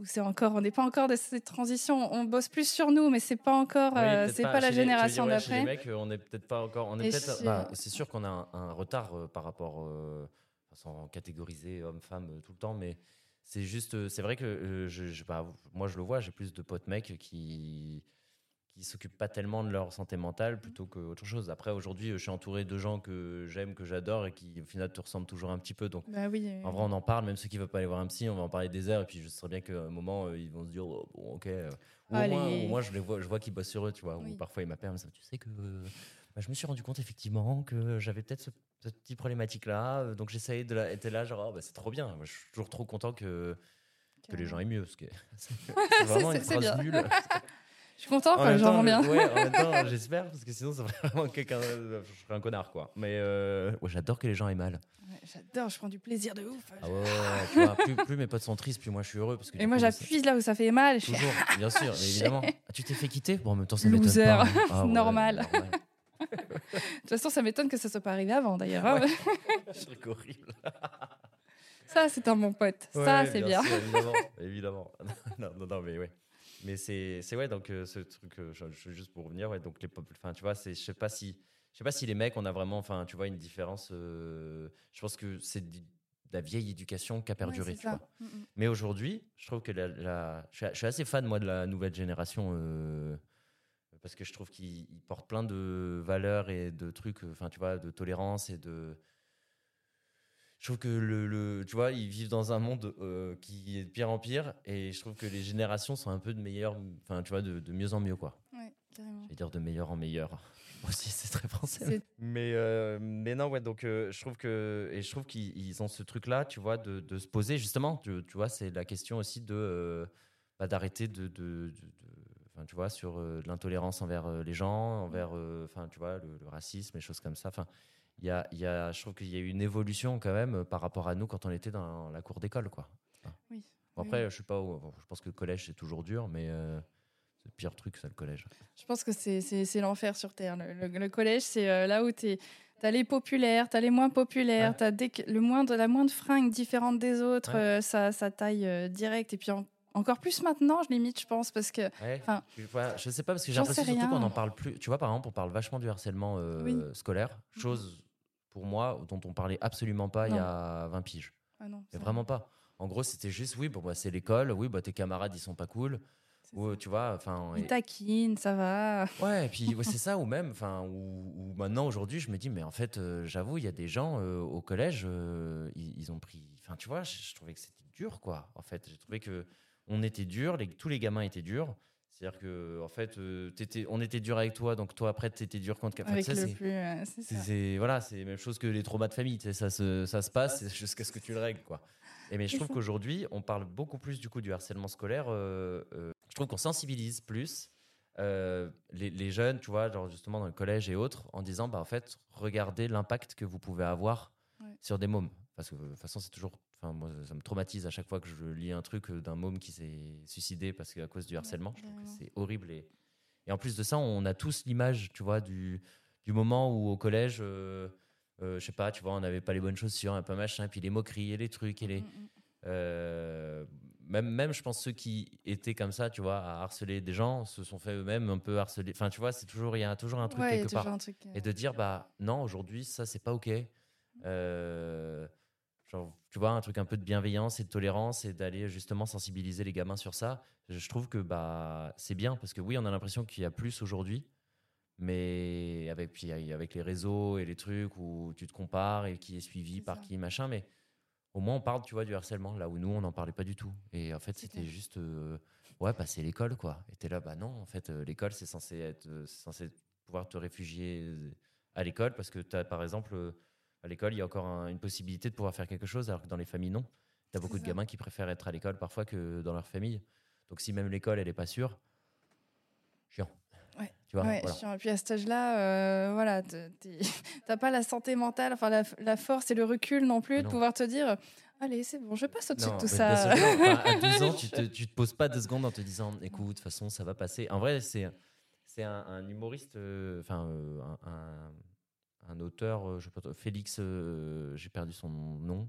où c'est encore, on n'est pas encore de cette transition. On bosse plus sur nous, mais c'est pas encore, Oui, euh, c'est pas, la génération ouais, d'après. mecs, on peut-être pas encore. On est Et peut-être. chez- bah, c'est sûr qu'on a un, un retard euh, par rapport, euh, sans catégoriser homme-femme euh, tout le temps, mais c'est juste. c'est vrai que je, je- bah, moi, je le vois. J'ai plus de potes mecs qui qui s'occupent pas tellement de leur santé mentale plutôt qu'autre chose. Après, aujourd'hui, je suis entouré de gens que j'aime, que j'adore et qui, au final, te ressemblent toujours un petit peu. Donc, Bah oui. en vrai, on en parle, même ceux qui ne veulent pas aller voir un psy, on va en parler des heures. Et puis, je sais bien qu'à un moment, euh, ils vont se dire, oh, bon, ok. euh, Ou au, moins, au moins, je, les vois, je vois qu'ils bossent sur eux, tu vois. Oui. Ou parfois, ils m'appellent, ça, tu sais que euh, bah, je me suis rendu compte effectivement que j'avais peut-être ce, cette petite problématique-là. euh, Donc, j'essayais de la. était là, genre, oh, bah, c'est trop bien. Moi, je suis toujours trop content que, que les gens aient mieux. Parce que [laughs] [laughs] c'est vraiment une phrase nulle. [laughs] Je suis content En quand même les gens temps, vont bien. ouais, en même temps, [laughs] j'espère, parce que sinon, ça ferait vraiment quelqu'un. Je serais un connard, quoi. Mais euh, ouais, j'adore que les gens aient mal. Ouais, J'adore, je prends du plaisir de ouf. Ah ouais, ouais, ouais, tu vois, plus, plus mes potes sont tristes, plus moi je suis heureux. Parce que Et moi j'appuie là où ça fait mal. Je Toujours, [laughs] bien sûr, évidemment. Ah, tu t'es fait quitter? Bon, en même temps, ça m'étonne Loser. pas. hein. [laughs] Ah ouais, Normal. De toute façon, ça m'étonne que ça soit pas arrivé avant d'ailleurs. hein. Je serais horrible. Ça, c'est un bon pote. ça, c'est bien. sûr, évidemment, évidemment. non, non, non, mais ouais. Mais c'est, c'est ouais, donc euh, ce truc, euh, je, je- juste pour revenir, ouais, donc les enfin, tu vois, c'est, je sais pas si, je sais pas si les mecs, on a vraiment, enfin, tu vois, une différence. euh, je pense que c'est de la vieille éducation qui a perduré, Ouais, tu vois. Mm, mm. Mais aujourd'hui, je trouve que la, la- je, suis, je suis assez fan, moi, de la nouvelle génération. parce que je trouve qu'ils ils portent plein de valeurs et de trucs, enfin, tu vois, de tolérance et de. Je trouve que le, le- tu vois, ils vivent dans un monde euh, qui est de pire en pire et je trouve que les générations sont un peu de meilleur, enfin, tu vois, de, de mieux en mieux, quoi. Ouais, carrément. Je vais dire de meilleur en meilleur. [laughs] Moi aussi, c'est très français. Mais, euh, mais non, ouais, donc euh, je trouve que, et je trouve qu'ils ils ont ce truc-là, tu vois, de, de se poser justement, tu, tu vois, c'est la question aussi de, euh, bah, d'arrêter de, de, de- de- enfin, tu vois, sur euh, l'intolérance envers euh, les gens, envers, euh, enfin, tu vois, le, le racisme, les choses comme ça. Enfin, il y a, y a, je trouve qu'il y a eu une évolution quand même euh, par rapport à nous quand on était dans la cour d'école, quoi. Oui. Bon, Oui, après, je suis pas, bon, je pense que le collège c'est toujours dur, mais euh, c'est le pire truc, ça, le collège. Je pense que c'est- l'enfer sur Terre. Le, le- le collège, c'est euh, là où tu as les populaires, tu as les moins populaires, Ouais. tu as dès que- le moindre, la moindre fringue différente des autres, Ouais. euh, ça, ça taille euh, direct. Et puis en- encore plus maintenant, je limite, je pense, parce que Ouais. Je, vois, je sais pas parce que j'ai l'impression sais surtout qu'on en parle plus. Tu vois, par exemple, on parle vachement du harcèlement euh, Oui. scolaire, chose pour moi dont on parlait absolument pas il y a 20 piges. ah non, Mais vraiment pas. En gros, c'était juste oui, bon bah c'est l'école, oui, bah tes camarades ils sont pas cool, ou tu vois, enfin. Ils et- taquinent, ça va. Ouais, et puis c'est [laughs] ça, ou même, enfin, ou, ou maintenant aujourd'hui, je me dis, mais en fait, euh, j'avoue, il y a des gens euh, au collège, euh, ils, ils ont pris, enfin, tu vois, je, je trouvais que c'était dur, quoi. En fait, j'ai trouvé que on était dur, les, tous les gamins étaient durs. C'est-à-dire que, en fait, euh, t'étais- on était dur avec toi, donc toi après, t'étais dur contre. Enfin, avec le c'est- plus. c'est c'est ça. c'est- voilà, c'est la même chose que les traumas de famille. Ça se, ça se passe c'est jusqu'à ce que tu le règles, quoi. Et mais je trouve qu'aujourd'hui, on parle beaucoup plus du coup du harcèlement scolaire. euh, euh, je trouve qu'on sensibilise plus euh, les, les jeunes, tu vois, genre justement dans le collège et autres, en disant, bah en fait, regardez l'impact que vous pouvez avoir Ouais. sur des mômes. Parce que de toute façon, c'est toujours, enfin moi, ça me traumatise à chaque fois que je lis un truc euh, d'un môme qui s'est suicidé parce qu'à cause du harcèlement. je trouve que c'est horrible et et en plus de ça, on a tous l'image, tu vois, du, du moment où au collège, euh, euh, je sais pas, tu vois, on n'avait pas les bonnes chaussures, un peu machin, et puis les moqueries et les trucs et les. Mm, mm. euh, même, même, je pense, ceux qui étaient comme ça, tu vois, à harceler des gens, se sont fait eux-mêmes un peu harceler. Enfin, tu vois, c'est toujours, il y a toujours un truc Ouais, quelque part. truc. euh, Et de dire, bah non, aujourd'hui, ça, c'est pas OK. Euh, genre, tu vois, un truc un peu de bienveillance et de tolérance et d'aller justement sensibiliser les gamins sur ça. Je trouve que bah, c'est bien parce que oui, on a l'impression qu'il y a plus aujourd'hui. Mais avec, puis, avec les réseaux et les trucs où tu te compares et qui est suivi par ça. qui, machin, mais au moins on parle, tu vois, du harcèlement, là où nous, on n'en parlait pas du tout. Et en fait, c'était juste, euh, ouais, bah, c'est l'école, quoi. Et t'es là, bah non, en fait, euh, l'école, c'est censé, être, euh, c'est censé pouvoir te réfugier à l'école parce que tu as, par exemple, à l'école, il y a encore un- une possibilité de pouvoir faire quelque chose, alors que dans les familles, non. Tu as beaucoup de gamins qui préfèrent être à l'école parfois que dans leur famille. Donc si même l'école, elle n'est pas sûre, chiant. Ouais. Tu vois, Ouais, voilà. chiant. Et puis à cet âge-là, euh, voilà, [laughs] t'as pas la santé mentale, enfin la, la force et le recul non plus de pouvoir te dire Allez, c'est bon, je passe au-dessus de tout ça. Enfin, à [laughs] 12 ans, tu te, tu te poses pas deux secondes en te disant écoute, de toute façon, ça va passer. En vrai, c'est c'est un, un humoriste, euh, enfin, euh, un, un- un auteur, euh, je sais pas, Félix, euh, j'ai perdu son nom,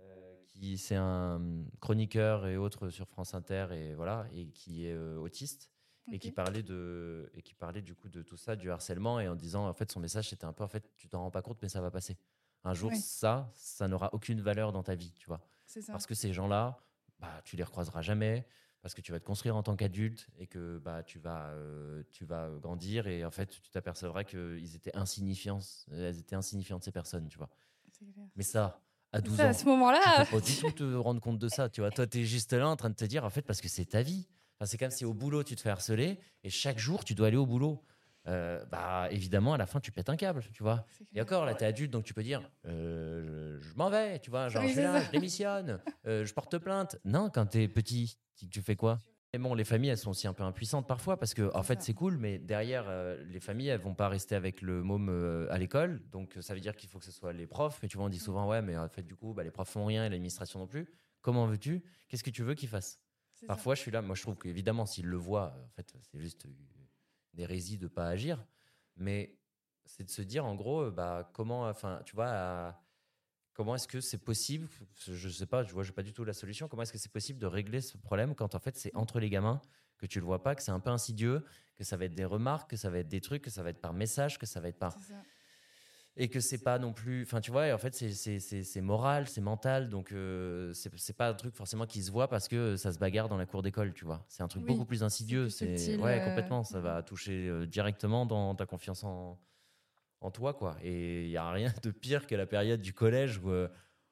euh, qui c'est un chroniqueur et autres sur France Inter et voilà, et qui est euh, autiste. Et qui parlait de et qui parlait du coup de tout ça du harcèlement et en disant en fait son message c'était un peu en fait tu t'en rends pas compte mais ça va passer. Un jour ça ça n'aura aucune valeur dans ta vie tu vois. Parce que ces gens-là, bah, tu les recroiseras jamais, parce que tu vas te construire en tant qu'adulte et que bah, tu, vas, euh, tu vas grandir et en fait, tu t'apercevras qu'ils étaient insignifiants. Elles étaient insignifiantes, ces personnes, tu vois. Mais ça, à 12 Ça, ans, à ce tu moment-là, peux [laughs] pas du tout te rendre compte de ça, tu vois. Toi, tu es juste là en train de te dire, en fait, parce que c'est ta vie. Enfin, c'est comme si au boulot, tu te fais harceler et chaque jour, tu dois aller au boulot. Euh, bah, évidemment, à la fin, tu pètes un câble, tu vois. Et encore, là, t'es adulte, donc tu peux dire euh, je, je m'en vais, tu vois, genre Oui, je suis là, ça. je démissionne, euh, je porte plainte. Non, quand t'es petit, tu fais quoi? Et bon, les familles, elles sont aussi un peu impuissantes parfois parce que, en fait, c'est cool, mais derrière, euh, les familles, elles vont pas rester avec le môme euh, à l'école. Donc, ça veut dire qu'il faut que ce soit les profs. Et tu vois, on dit souvent, ouais, mais en fait, du coup, bah, les profs font rien et l'administration non plus. Comment veux-tu? Qu'est-ce que tu veux qu'ils fassent? Ça. Parfois, je suis là. Moi, je trouve qu'évidemment, s'ils le voient, en fait, c'est juste une hérésie de pas agir. Mais c'est de se dire, en gros, euh, bah, comment, enfin, tu vois, à- comment est-ce que c'est possible Je sais pas, je vois, pas du tout la solution. Comment est-ce que c'est possible de régler ce problème quand en fait c'est entre les gamins que tu le vois pas, que c'est un peu insidieux, que ça va être des remarques, que ça va être des trucs, que ça va être par message, que ça va être par. Et que c'est pas non plus enfin tu vois et en fait c'est- c'est c'est- c'est moral c'est mental donc euh, c'est pas un truc forcément qui se voit parce que ça se bagarre dans la cour d'école tu vois. C'est un truc Oui, beaucoup plus insidieux c'est ouais euh, complètement ça va toucher euh, directement dans ta confiance en en toi quoi. Et il y a rien de pire que la période du collège où euh,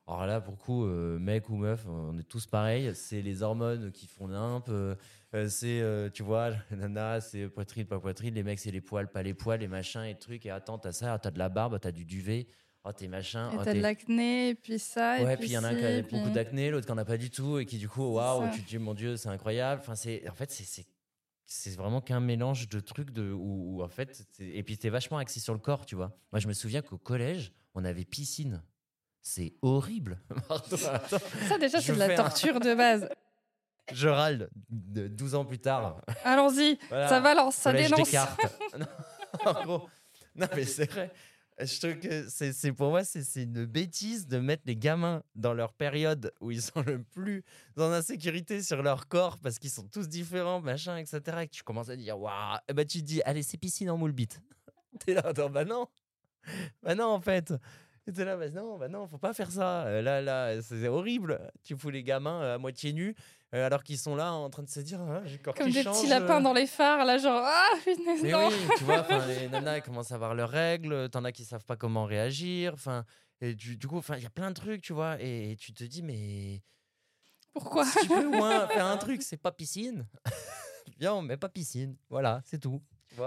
alors là, pour le coup, euh, mec ou meuf, on est tous pareils. C'est les hormones qui font nimp. euh, euh, c'est, euh, tu vois, [laughs] nana, c'est poitrine, pas poitrine. Les mecs, c'est les poils, pas les poils, les machins et trucs. Et attends, t'as ça, t'as de la barbe, t'as du duvet. Oh, t'es machin. Et oh, t'as de l'acné, et puis ça, Ouais, puis puis il y en a un qui a beaucoup d'acné, l'autre qui en a pas du tout, et qui du coup, waouh, tu te dis, mon Dieu, c'est incroyable. Enfin, c'est, en fait, c'est, c'est, vraiment qu'un mélange de trucs de, où, où, en fait, et puis t'es vachement axé sur le corps, tu vois. Moi, je me souviens qu'au collège, on avait piscine. C'est horrible. [laughs] Pardon. Ça, déjà, c'est de la un- torture de base. [laughs] Je râle de 12 ans plus tard. Allons-y, Voilà. ça balance, ça Collège dénonce. [laughs] Non, non, mais c'est vrai. Je trouve que c'est, c'est- pour moi, c'est, c'est une bêtise de mettre les gamins dans leur période où ils sont le plus en insécurité sur leur corps parce qu'ils sont tous différents, machin, etc. Et que tu commences à dire, waouh, et bah, tu te dis, allez, c'est piscine en moule bite. T'es là, attends, bah non, bah non, en fait. [laughs] Et t'es là, bah non, bah non, faut pas faire ça. Euh, Là, là, c'est horrible. Tu fous les gamins euh, à moitié nus euh, alors qu'ils sont là en train de se dire, Ah, j'ai le corps Comme des change, petits lapins dans les phares, là, genre, ah, punaise, Mais non. oui, tu vois, les nanas commencent à avoir leurs règles, t'en as qui savent pas comment réagir, enfin, et du, du coup, enfin, il y a plein de trucs, tu vois, et, et tu te dis, mais Pourquoi si tu peux au moins faire un [laughs] truc, c'est pas piscine. [laughs] Viens, on met pas piscine, voilà, c'est tout.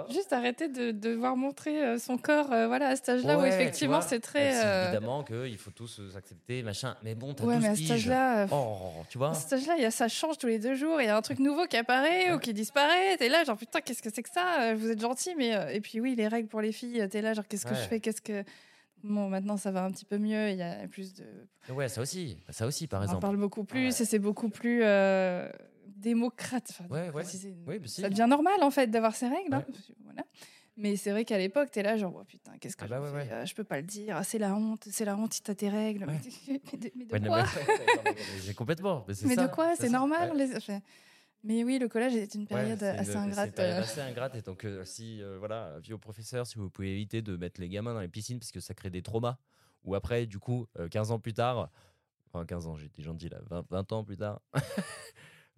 Juste arrêter de de devoir montrer euh, son corps, euh, voilà, à cet âge-là où Ouais, effectivement c'est très. Si, euh, Évidemment qu'il faut tous euh, s'accepter, machin, mais bon, t'as Ouais, 12 mais à cet âge-là, Oh, tu vois à cet âge-là, il y a- ça change tous les deux jours. Il y a un truc nouveau qui apparaît ou qui disparaît. T'es là, genre putain, qu'est-ce que c'est que ça Vous êtes gentil, mais et puis oui, les règles pour les filles. T'es là, genre qu'est-ce que je fais Qu'est-ce que Bon, maintenant ça va un petit peu mieux. Il y a plus de. Ouais, ça aussi, ça aussi, par On en exemple. parle beaucoup plus et c'est beaucoup plus euh, démocrate. Enfin, Ouais, ouais. Oui, bah si. Ça devient normal en fait d'avoir ces règles. hein. Ouais. Voilà. Mais c'est vrai qu'à l'époque, t'es là, genre, oh, putain, qu'est-ce que Ah bah je ouais, fais ouais. Euh, Je peux pas le dire. C'est la honte. C'est la honte si t'as tes règles. Ouais. [laughs] Mais, de, mais de Ouais, non, quoi mais- ouais, c'est complètement. Mais, c'est Mais ça, de quoi C'est normal. ouais. les- enfin, Mais oui, le collège est une Ouais, période c'est assez c'est une ingrate. période euh. assez ingrate. Et donc, euh, si, euh, voilà, avis aux professeurs, si vous pouvez éviter de mettre les gamins dans les piscines parce que ça crée des traumas. Ou après, du coup, euh, 15 ans plus tard, enfin 15 ans, j'étais gentil là, 20, 20 ans plus tard. [laughs]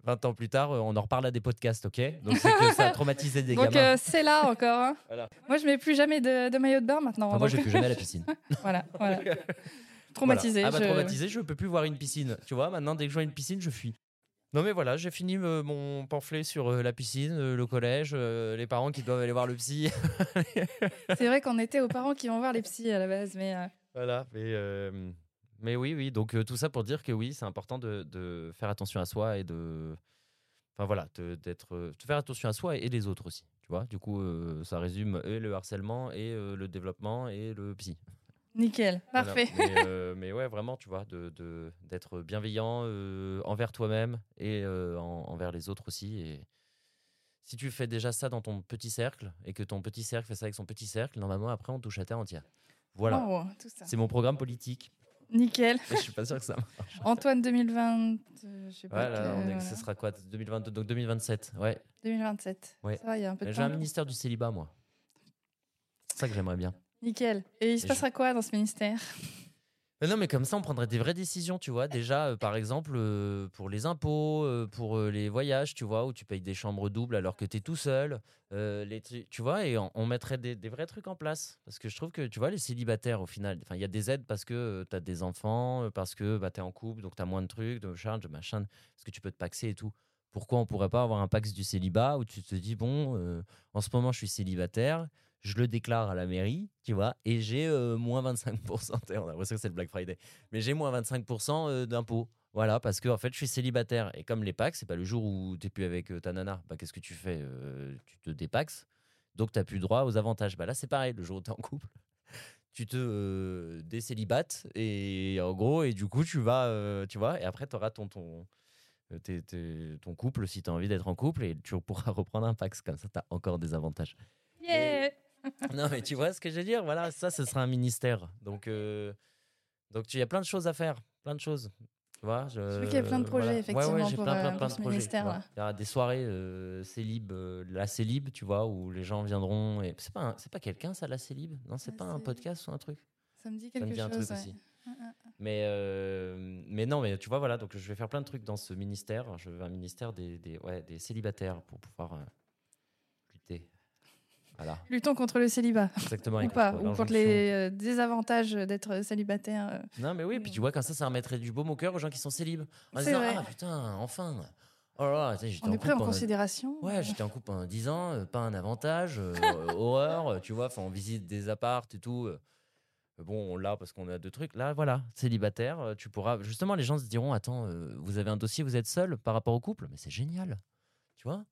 20 ans plus tard, euh, on en reparle à des podcasts, ok? Donc c'est que ça a traumatisé des [laughs] Donc gamins. euh, c'est là encore. hein. Voilà. Moi, je mets plus jamais de, de maillot de bain maintenant. Enfin, moi, je donc- vais plus jamais à la piscine. [laughs] voilà, voilà. [laughs] Traumatisé. Voilà. Ah bah je- traumatisé, je peux plus voir une piscine. Tu vois, maintenant dès que je vois une piscine, je fuis. Non mais voilà, j'ai fini euh, mon pamphlet sur euh, la piscine, euh, le collège, les parents qui doivent aller voir le psy. C'est vrai qu'on était aux parents qui vont voir les psys à la base, mais voilà, mais, mais oui, oui, donc euh, tout ça pour dire que oui, c'est important de, de faire attention à soi et de... Enfin voilà, de, d'être, euh, de faire attention à soi et les autres aussi. Tu vois, du coup, euh, ça résume et le harcèlement et euh, le développement et le psy. Nickel, Voilà. parfait. Mais, euh, [laughs] mais ouais, vraiment, tu vois, de, d'être bienveillant euh, envers toi-même et euh, en- envers les autres aussi. Et si tu fais déjà ça dans ton petit cercle et que ton petit cercle fait ça avec son petit cercle, normalement, après, on touche à terre entière. Voilà. Oh. C'est mon programme politique. Nickel. Je suis pas sûr que ça marche. Antoine 2020, euh, je sais pas. Voilà, que- on est- voilà. ce sera quoi 2022, donc 2027. Ouais. 2027. Ouais. Ça va, il y a un peu de J'ai un ministère du célibat, moi. C'est ça que j'aimerais bien. Nickel. Et il se Et passera quoi dans ce ministère? Non, mais comme ça, on prendrait des vraies décisions, tu vois. Déjà, euh, par exemple, euh, pour les impôts, euh, pour les voyages, tu vois, où tu payes des chambres doubles alors que tu es tout seul. les tu vois, et on, mettrait des, vrais trucs en place. Parce que je trouve que, tu vois, les célibataires, au final, il y a des aides parce que tu as des enfants, parce que bah, tu es en couple, donc tu as moins de trucs, de charges, de machin, parce que tu peux te paxer et tout. Pourquoi on pourrait pas avoir un pax du célibat où tu te dis, bon, en ce moment, je suis célibataire, je le déclare à la mairie, tu vois, et j'ai euh, moins 25%. On a l'impression que c'est le Black Friday. Mais j'ai moins 25% euh, d'impôts. Voilà, parce que en fait, je suis célibataire. Et comme les packs, c'est pas le jour où tu plus avec euh, ta nana, bah, qu'est-ce que tu fais Tu te dépaxes, donc tu n'as plus droit aux avantages. Bah, là, c'est pareil, le jour où tu es en couple, [laughs] tu te décélibates, et en gros, et du coup, tu vas, tu vois, et après, tu auras ton. ton tes- tes- ton couple si tu as envie d'être en couple et tu pourras [laughs] reprendre un pax comme ça tu as encore des avantages Yeah non, mais tu vois ce que je veux dire? Voilà, ça, ce sera un ministère. Donc, euh, donc il y a plein de choses à faire, plein de choses. Tu vois, je, vois qu'il y a plein de projets, Ouais, ouais, effectivement, j'ai pour, plein, euh, plein, pour plein ce vois. Il y aura des soirées euh, célib, euh, la célib, tu vois, où les gens viendront. Et c'est pas, un- c'est pas quelqu'un ça, la célib? Non, c'est pas un podcast ou un truc? Ça me dit Ça me quelque dit un chose. truc ouais. aussi. Mm, mm. Mais, euh, mais non, mais tu vois, voilà, donc je vais faire plein de trucs dans ce ministère. Je veux un ministère des, des, ouais, des célibataires pour pouvoir euh. Voilà, Luttons contre le célibat. exactement. [laughs] Ou pas, ou contre les euh, désavantages d'être célibataire. euh. Non, mais oui, puis tu vois, comme ça, ça remettrait du baume au cœur aux gens qui sont célibes. En disant, vrai. ah putain, enfin. Oh là là, On en est pris en considération. Ouais, j'étais en couple pendant 10 ans, euh, pas un avantage, euh, [laughs] horreur, tu vois, on visite des appartes et tout. euh, Bon, on l'a parce qu'on a deux trucs. Là, voilà, célibataire, tu pourras. Justement, les gens se diront Attends, vous avez un dossier, vous êtes seul par rapport au couple? Mais c'est génial. Tu vois?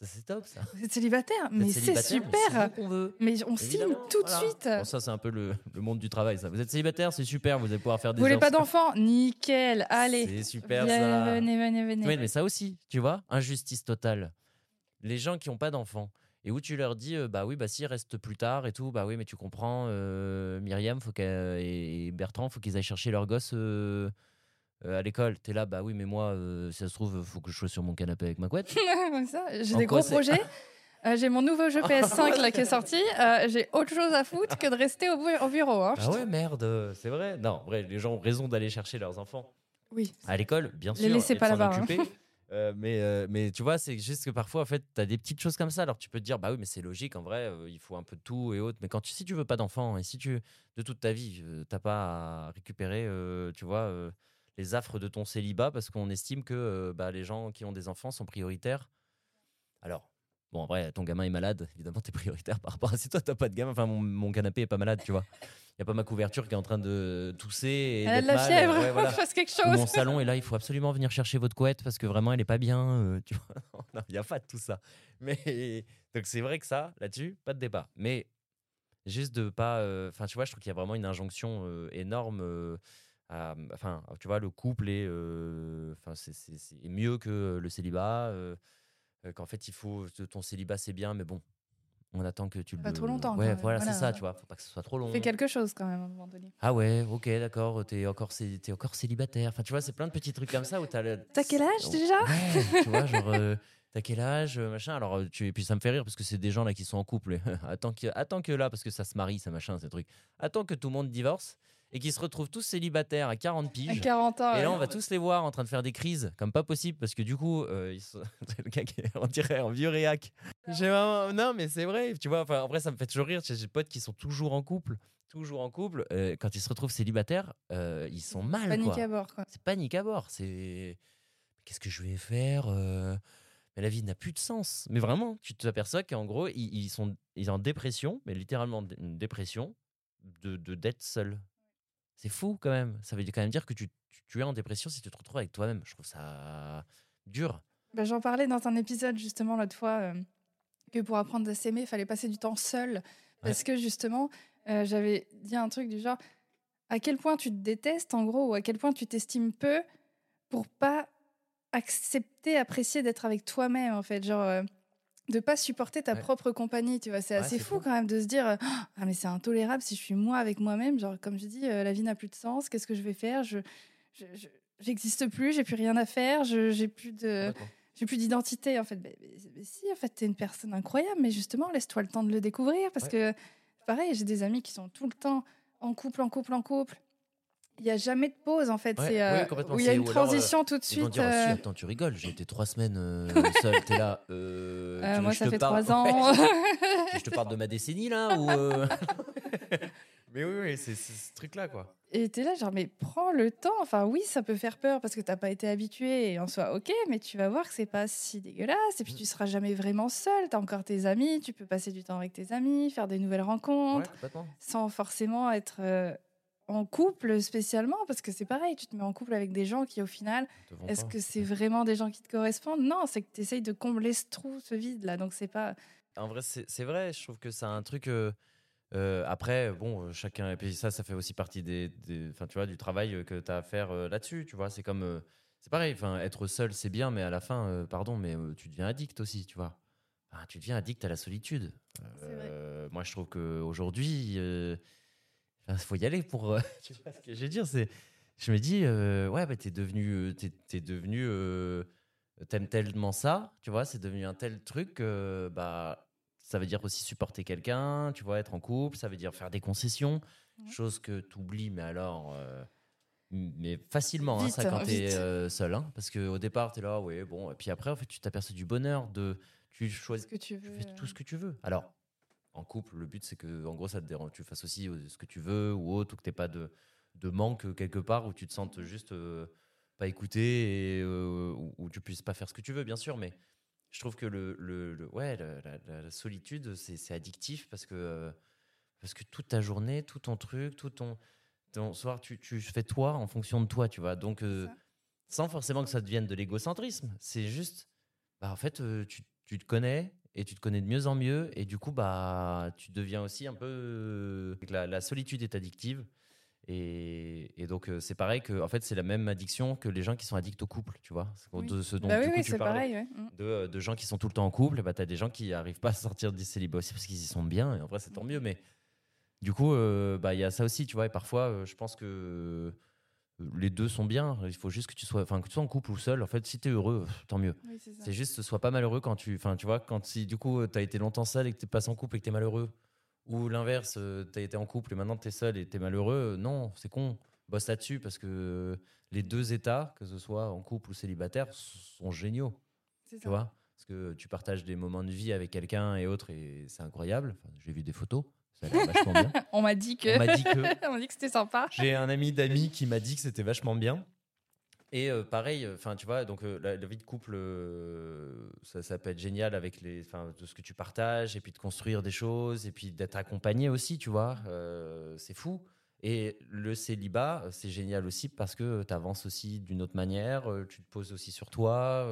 Ça, c'est top, ça. Vous êtes célibataire, mais c'est on super. signe qu'on veut. Mais on signe Évidemment, tout de suite. Bon, ça, c'est un peu le, le monde du travail, ça. Vous êtes célibataire, c'est super, vous allez pouvoir faire des Vous voulez pas d'enfants? Nickel, allez. C'est super, Viens, ça. Venez, venez, venez. Oui, mais ça aussi, tu vois, injustice totale. Les gens qui n'ont pas d'enfants et où tu leur dis, euh, bah oui, bah si, reste plus tard et tout, bah oui, mais tu comprends, euh, Myriam faut qu'elle- et et Bertrand, faut qu'ils aillent chercher leur gosse euh, euh, à l'école. T'es là, bah oui, mais moi, euh, si ça se trouve, faut que je sois sur mon canapé avec ma couette. [laughs] Comme ça, J'ai En des gros projets. [laughs] Euh, j'ai mon nouveau jeu PS5 là, qui est sorti. Euh, j'ai autre chose à foutre que de rester au, bu- au bureau. hein. ah ouais, merde, c'est vrai. Non, vrai, les gens ont raison d'aller chercher leurs enfants. Oui. à l'école, bien Les sûr. laissez et de pas là-bas, hein. [laughs] Euh, mais, mais tu vois, c'est juste que parfois, en fait, tu as des petites choses comme ça. Alors tu peux te dire, bah oui, mais c'est logique, en vrai, il faut un peu de tout et autres. Mais quand tu, si tu veux pas d'enfant et si tu, de toute ta vie, t'as pas à récupérer, tu vois, les affres de ton célibat parce qu'on estime que euh, bah, les gens qui ont des enfants sont prioritaires. Alors, bon, en vrai, ton gamin est malade, évidemment, tu es prioritaire par rapport à si toi, t'as pas de gamin. Enfin, mon, mon canapé est pas malade, tu vois. Il y a pas ma couverture qui est en train de tousser. Et Elle a de la mal. fièvre. Ouais, voilà. [laughs] Fasse quelque Ou chose. mon salon est là, il faut absolument venir chercher votre couette parce que vraiment elle est pas bien. euh, tu vois, [laughs] Non, il n'y a pas de tout ça. Mais donc c'est vrai que ça, là-dessus, pas de débat. Mais juste de pas. euh, Enfin, tu vois, je trouve qu'il y a vraiment une injonction énorme. À- Enfin, tu vois, le couple est, enfin, c'est- mieux que le célibat. Qu'en fait, il faut ton célibat, c'est bien, mais bon, on attend que tu le. Pas trop longtemps, Ouais, voilà, Voilà. c'est ça, tu vois. Faut pas que ce soit trop long. Fais quelque chose quand même à un moment donné. Ah ouais, ok, d'accord, t'es encore, cé- encore célibataire. Enfin, tu vois, c'est plein de petits trucs comme ça où t'as le. T'as quel âge déjà? Ouais, tu vois, [laughs] genre, euh, t'as quel âge, machin. Alors, tu... et puis ça me fait rire parce que c'est des gens là qui sont en couple. [laughs] attends, que... attends que là, parce que ça se marie, ça machin, ces trucs. Attends que tout le monde divorce et qu'ils se retrouvent tous célibataires à 40 À piges. 40 ans. Et là, on va tous les voir en train de faire des crises, comme pas possible, parce que du coup, euh, ils sont... [laughs] c'est le gars qui est, on dirait en vieux réac. J'ai vraiment... Non, mais c'est vrai, tu vois. Enfin, après, ça me fait toujours rire. J'ai des potes qui sont toujours en couple, toujours en couple. euh, quand ils se retrouvent célibataires, euh, ils sont mal, Panique quoi. à bord. Quoi. C'est panique à bord. C'est qu'est-ce que je vais faire euh, Mais la vie n'a plus de sens. Mais vraiment, tu t'aperçois qu'en gros, ils, ils sont ils sont en dépression, mais littéralement une dépression de- d'être seul. C'est fou quand même. Ça veut quand même dire que tu, tu, tu es en dépression si tu te retrouves avec toi-même. Je trouve ça dur. Bah, J'en parlais dans un épisode justement l'autre fois euh, que pour apprendre à s'aimer, il fallait passer du temps seul. Parce que justement, euh, j'avais dit un truc du genre à quel point tu te détestes, en gros, ou à quel point tu t'estimes peu pour pas accepter, apprécier d'être avec toi-même, en fait. Genre, euh, de pas supporter ta Ouais. propre compagnie, tu vois. C'est Ouais, assez fou fou. quand même de se dire euh, ah mais c'est intolérable si je suis moi avec moi-même. Genre comme je dis, euh, la vie n'a plus de sens. Qu'est-ce que je vais faire? Je je- je- j'existe plus, j'ai plus rien à faire, je j'ai plus de Complètement. j'ai plus d'identité en fait. Mais, mais- mais si en fait t'es une personne incroyable, mais justement laisse-toi le temps de le découvrir parce que pareil, j'ai des amis qui sont tout le temps en couple, en couple, en couple. Il y a jamais de pause en fait. Ouais, c'est euh, où il y a une alors, euh, transition tout de Ils vont suite. dire, Ah, si, euh, attends, tu rigoles, j'ai été trois semaines euh, [laughs] seul, t'es là. euh, tu veux moi je ça te fait parle- trois [laughs] ans. [laughs] Je te parle de ma décennie là ou Mais oui, oui, c'est ce truc-là, quoi. Et t'es là, genre, mais prends le temps. Enfin, oui, ça peut faire peur parce que t'as pas été habitué et en soi, ok, mais tu vas voir que c'est pas si dégueulasse. Et puis, Mm. tu seras jamais vraiment seul. T'as encore tes amis, tu peux passer du temps avec tes amis, faire des nouvelles rencontres Ouais, sans forcément être en couple spécialement parce que c'est pareil, tu te mets en couple avec des gens qui, au final, est-ce que c'est vraiment des gens qui te correspondent? Non, c'est que tu essayes de combler ce trou, ce vide là. Donc, c'est pas. En vrai, c'est vrai, je trouve que c'est un truc. euh, euh, après, bon, euh, chacun. Et puis ça, ça fait aussi partie des, des- tu vois, du travail que tu as à faire euh, là-dessus. Tu vois, c'est comme. c'est pareil, enfin, être seul, c'est bien, mais à la fin, pardon, mais tu deviens addict aussi, tu vois. Enfin, tu deviens addict à la solitude. Moi, je trouve qu'aujourd'hui, il faut y aller pour. euh, [laughs] tu vois ce que je veux dire c'est, Je me dis, euh, ouais, bah, t'es devenu. euh, T'es, t'es devenu. euh, T'aimes tellement ça, tu vois, c'est devenu un tel truc que bah, ça veut dire aussi supporter quelqu'un, tu vois, être en couple, ça veut dire faire des concessions, Ouais. chose que tu oublies, mais alors. mais facilement, hein, ça, quand t'es euh, seul. hein, parce qu'au départ, t'es là, ouais, bon. Et puis après, en fait, tu t'aperçois du bonheur de. Tu choisis Ce que tu fais tout ce que tu veux. Alors, en couple, le but, c'est que, en gros, ça te dérange, tu fasses aussi euh, ce que tu veux ou autre, ou que tu pas de, de manque euh, quelque part, où tu te sentes juste euh, pas écouté et euh, où, où tu puisses pas faire ce que tu veux, bien sûr. Mais je trouve que le, le, le- ouais, la, la- la- la solitude, c'est addictif parce que, euh, parce que toute ta journée, tout ton truc, tout ton, ton soir, tu, tu fais toi en fonction de toi, tu vois. Donc, sans forcément que ça devienne de l'égocentrisme. C'est juste, bah, en fait, tu, tu te connais et tu te connais de mieux en mieux et du coup, bah, tu deviens aussi un peu. euh, La, la solitude est addictive. Et, et donc, euh, c'est pareil que, en fait, c'est la même addiction que les gens qui sont addicts au couple, tu vois. Oui. De ce dont Bah oui, coup, oui, tu parlais. pareil. ouais. Mm. De, euh, de gens qui sont tout le temps en couple, bah, tu as des gens qui n'arrivent pas à sortir du célibat aussi parce qu'ils y sont bien. Et en vrai, c'est tant mieux. Mais du coup, euh, bah, il y a ça aussi, tu vois. Et parfois, euh, je pense que les deux sont bien. Il faut juste que tu sois, enfin, que tu sois en couple ou seul. En fait, si tu es heureux, tant mieux. Oui, c'est ça. C'est juste, sois pas malheureux quand tu. Enfin, tu vois, quand si du coup, tu as été longtemps seul et que tu passes en couple et que tu es malheureux. Ou l'inverse, tu as été en couple et maintenant tu es seul et tu es malheureux. Non, c'est con. Bosse là-dessus parce que les deux états, que ce soit en couple ou célibataire, sont géniaux. C'est Tu ça. vois? Parce que tu partages des moments de vie avec quelqu'un et autres et c'est incroyable. Enfin, J'ai vu des photos, ça a l'air vachement bien. [laughs] On m'a dit que. On m'a dit que. [laughs] On m'a dit que c'était sympa. J'ai un ami d'amis qui m'a dit que c'était vachement bien. Et euh, pareil, enfin tu vois, donc euh, la, la vie de couple, euh, ça, ça peut être génial avec les, enfin de ce que tu partages et puis de construire des choses et puis d'être accompagné aussi, tu vois, euh, c'est fou. Et le célibat, euh, c'est génial aussi parce que tu avances aussi d'une autre manière, euh, tu te poses aussi sur toi,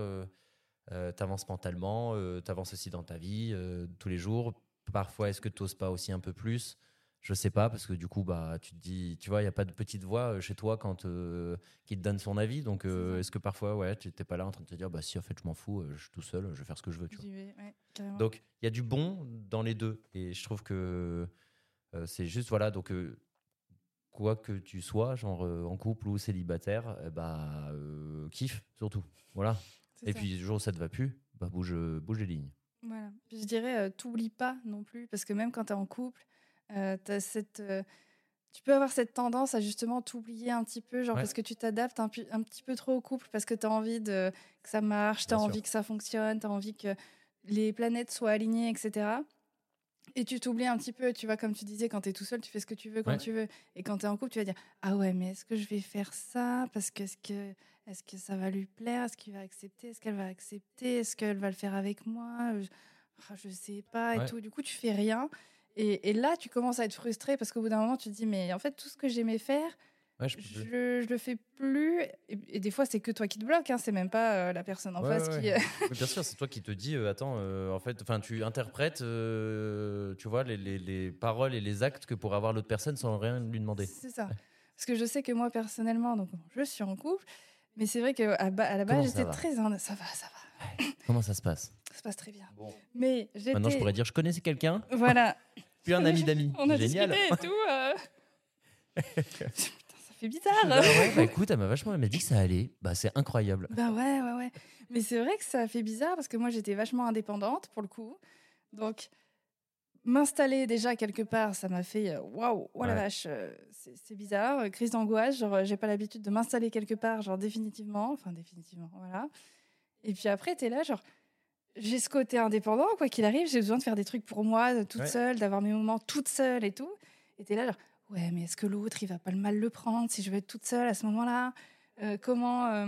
tu avances mentalement, tu avances aussi dans ta vie euh, tous les jours. Parfois, est-ce que tu n'oses pas aussi un peu plus? Je sais pas, parce que du coup, bah, tu te dis, tu vois, il n'y a pas de petite voix euh, chez toi quand, euh, qui te donne son avis. Donc, euh, est-ce que parfois, ouais, tu n'étais pas là en train de te dire, bah si, en fait, je m'en fous, je suis tout seul, je vais faire ce que je veux, tu vois. J'y vais, ouais, carrément. Donc, il y a du bon dans les deux. Et je trouve que euh, c'est juste, voilà, donc, quoi que tu sois, genre en couple ou célibataire, bah, kiffe surtout. Voilà. Et ça. puis, le jour où ça te va plus, bah, bouge, bouge les lignes. Voilà. Puis je dirais, euh, t'oublies pas non plus, parce que même quand tu es en couple, euh, cette, euh, tu peux avoir cette tendance à justement t'oublier un petit peu, genre Ouais. parce que tu t'adaptes un, petit peu trop au couple, parce que tu as envie de, que ça marche, tu as Bien sûr. envie que ça fonctionne, tu as envie que les planètes soient alignées, etc. Et tu t'oublies un petit peu, tu vois, comme tu disais, quand tu es tout seul, tu fais ce que tu veux quand Ouais. tu veux. Et quand tu es en couple, tu vas dire Ah ouais, mais est-ce que je vais faire ça? Parce que est-ce que, est que ça va lui plaire? Est-ce qu'il va accepter? Est-ce qu'elle va accepter? Est-ce qu'elle va le faire avec moi? Je, ah, je sais pas et Ouais. tout. Du coup, tu fais rien. Et, et là, tu commences à être frustré parce qu'au bout d'un moment, tu te dis Mais en fait, tout ce que j'aimais faire, Ouais, je Je, le- je le fais plus. Et, et des fois, c'est que toi qui te bloques. Hein, c'est même pas euh, la personne en Ouais, face qui. [laughs] bien sûr, c'est toi qui te dis, euh, attends, euh, en fait, enfin, tu interprètes, euh, tu vois, les, les- les paroles et les actes que pourrait avoir l'autre personne sans rien lui demander. C'est ça. Parce que je sais que moi, personnellement, donc, je suis en couple. Mais c'est vrai qu'à à la base, j'étais très. en- Ça va, ça va. [laughs] Comment ça se passe Ça se passe très bien. Bon. Mais j'étais. Maintenant, je pourrais dire, je connaissais quelqu'un, Voilà. [laughs] puis un ami [laughs] d'amis. On a Génial. discuté et tout. euh. Putain, ça fait bizarre. Bah ouais, bah écoute, elle m'a vachement, elle m'a dit que ça allait. Bah c'est incroyable. Bah ouais, ouais, ouais. Mais c'est vrai que ça fait bizarre parce que moi, j'étais vachement indépendante pour le coup. Donc, m'installer déjà quelque part, ça m'a fait euh, waouh, oh la Ouais. vache, euh, c'est bizarre. euh, Crise d'angoisse, genre, j'ai pas l'habitude de m'installer quelque part, genre définitivement. Enfin, définitivement, voilà. Et puis après, t'es là, genre, j'ai ce côté indépendant, quoi qu'il arrive, j'ai besoin de faire des trucs pour moi, toute Ouais. seule, d'avoir mes moments toute seule et tout. Et t'es là, genre, ouais, mais est-ce que l'autre, il va pas le mal le prendre si je vais être toute seule à ce moment-là? Euh, Comment. euh,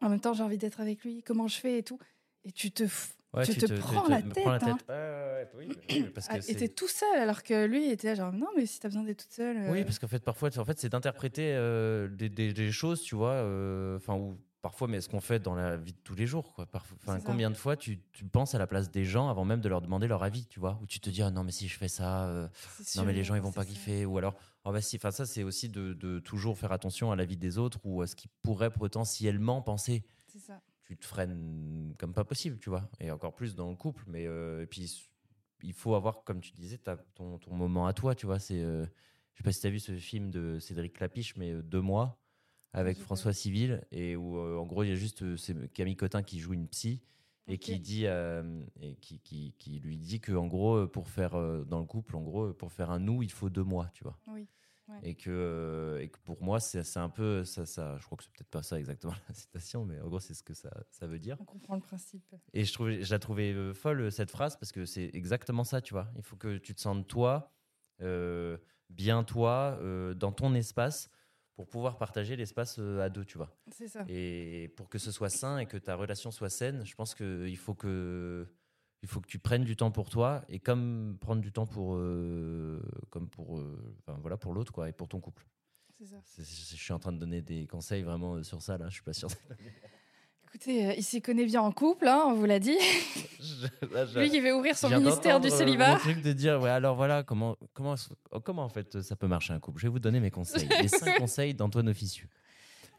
en même temps, j'ai envie d'être avec lui, comment je fais et tout. Et tu te, f- Ouais, tu te prends la tête. prends la hein. Ouais, oui, parce que Ah, tout seul, alors que lui il était genre, non, mais si t'as besoin d'être toute seule. euh, Oui, parce qu'en fait, parfois, en fait, c'est d'interpréter euh, des, des- des choses, tu vois, euh, enfin, ou parfois, mais ce qu'on fait dans la vie de tous les jours, quoi. Enfin, combien de fois tu, tu penses à la place des gens avant même de leur demander leur avis, tu vois, ou tu te dis, ah non, mais si je fais ça, euh, non, mais les gens, ils vont pas ça. kiffer, ou alors, oh, bah si, enfin, ça, c'est aussi de, de toujours faire attention à la vie des autres ou à ce qu'ils pourraient potentiellement penser. C'est ça. Tu te freines comme pas possible, tu vois. Et encore plus dans le couple. Mais euh, et puis, il faut avoir, comme tu disais, ton, ton moment à toi, tu vois. C'est, euh, je sais pas si tu as vu ce film de Cédric Clapiche, mais euh, Deux mois, avec François Civil, et où, euh, en gros, il y a juste c'est Camille Cotin qui joue une psy. Et qui dit et qui, qui, qui lui dit que en gros pour faire dans le couple en gros pour faire un nous il faut deux mois tu vois Oui. Ouais. et que, euh, et que pour moi c'est un peu ça, ça je crois que c'est peut-être pas ça exactement [laughs] la citation mais en gros c'est ce que ça, ça veut dire On comprend le principe. et je, trouvais, je la trouvais euh, folle, euh, cette phrase, parce que c'est exactement ça, tu vois. Il faut que tu te sentes toi, euh, bien toi, euh, dans ton espace, pour pouvoir partager l'espace à deux, tu vois. C'est ça. Et pour que ce soit sain et que ta relation soit saine, je pense qu'il faut que, il faut que tu prennes du temps pour toi, et comme prendre du temps pour, euh, comme pour, euh, enfin, voilà, pour l'autre, quoi, et pour ton couple. C'est ça. C'est- Je suis en train de donner des conseils vraiment euh, sur ça, là, je suis pas sûr. Écoutez, il s'y connaît bien en couple, hein, on vous l'a dit. [laughs] Je- là, je- Lui qui veut ouvrir son ministère du célibat. Mon truc de dire, ouais, alors voilà, comment, comment, comment en fait ça peut marcher un couple Je vais vous donner mes conseils. [laughs] Les cinq conseils d'Antoine Officieux.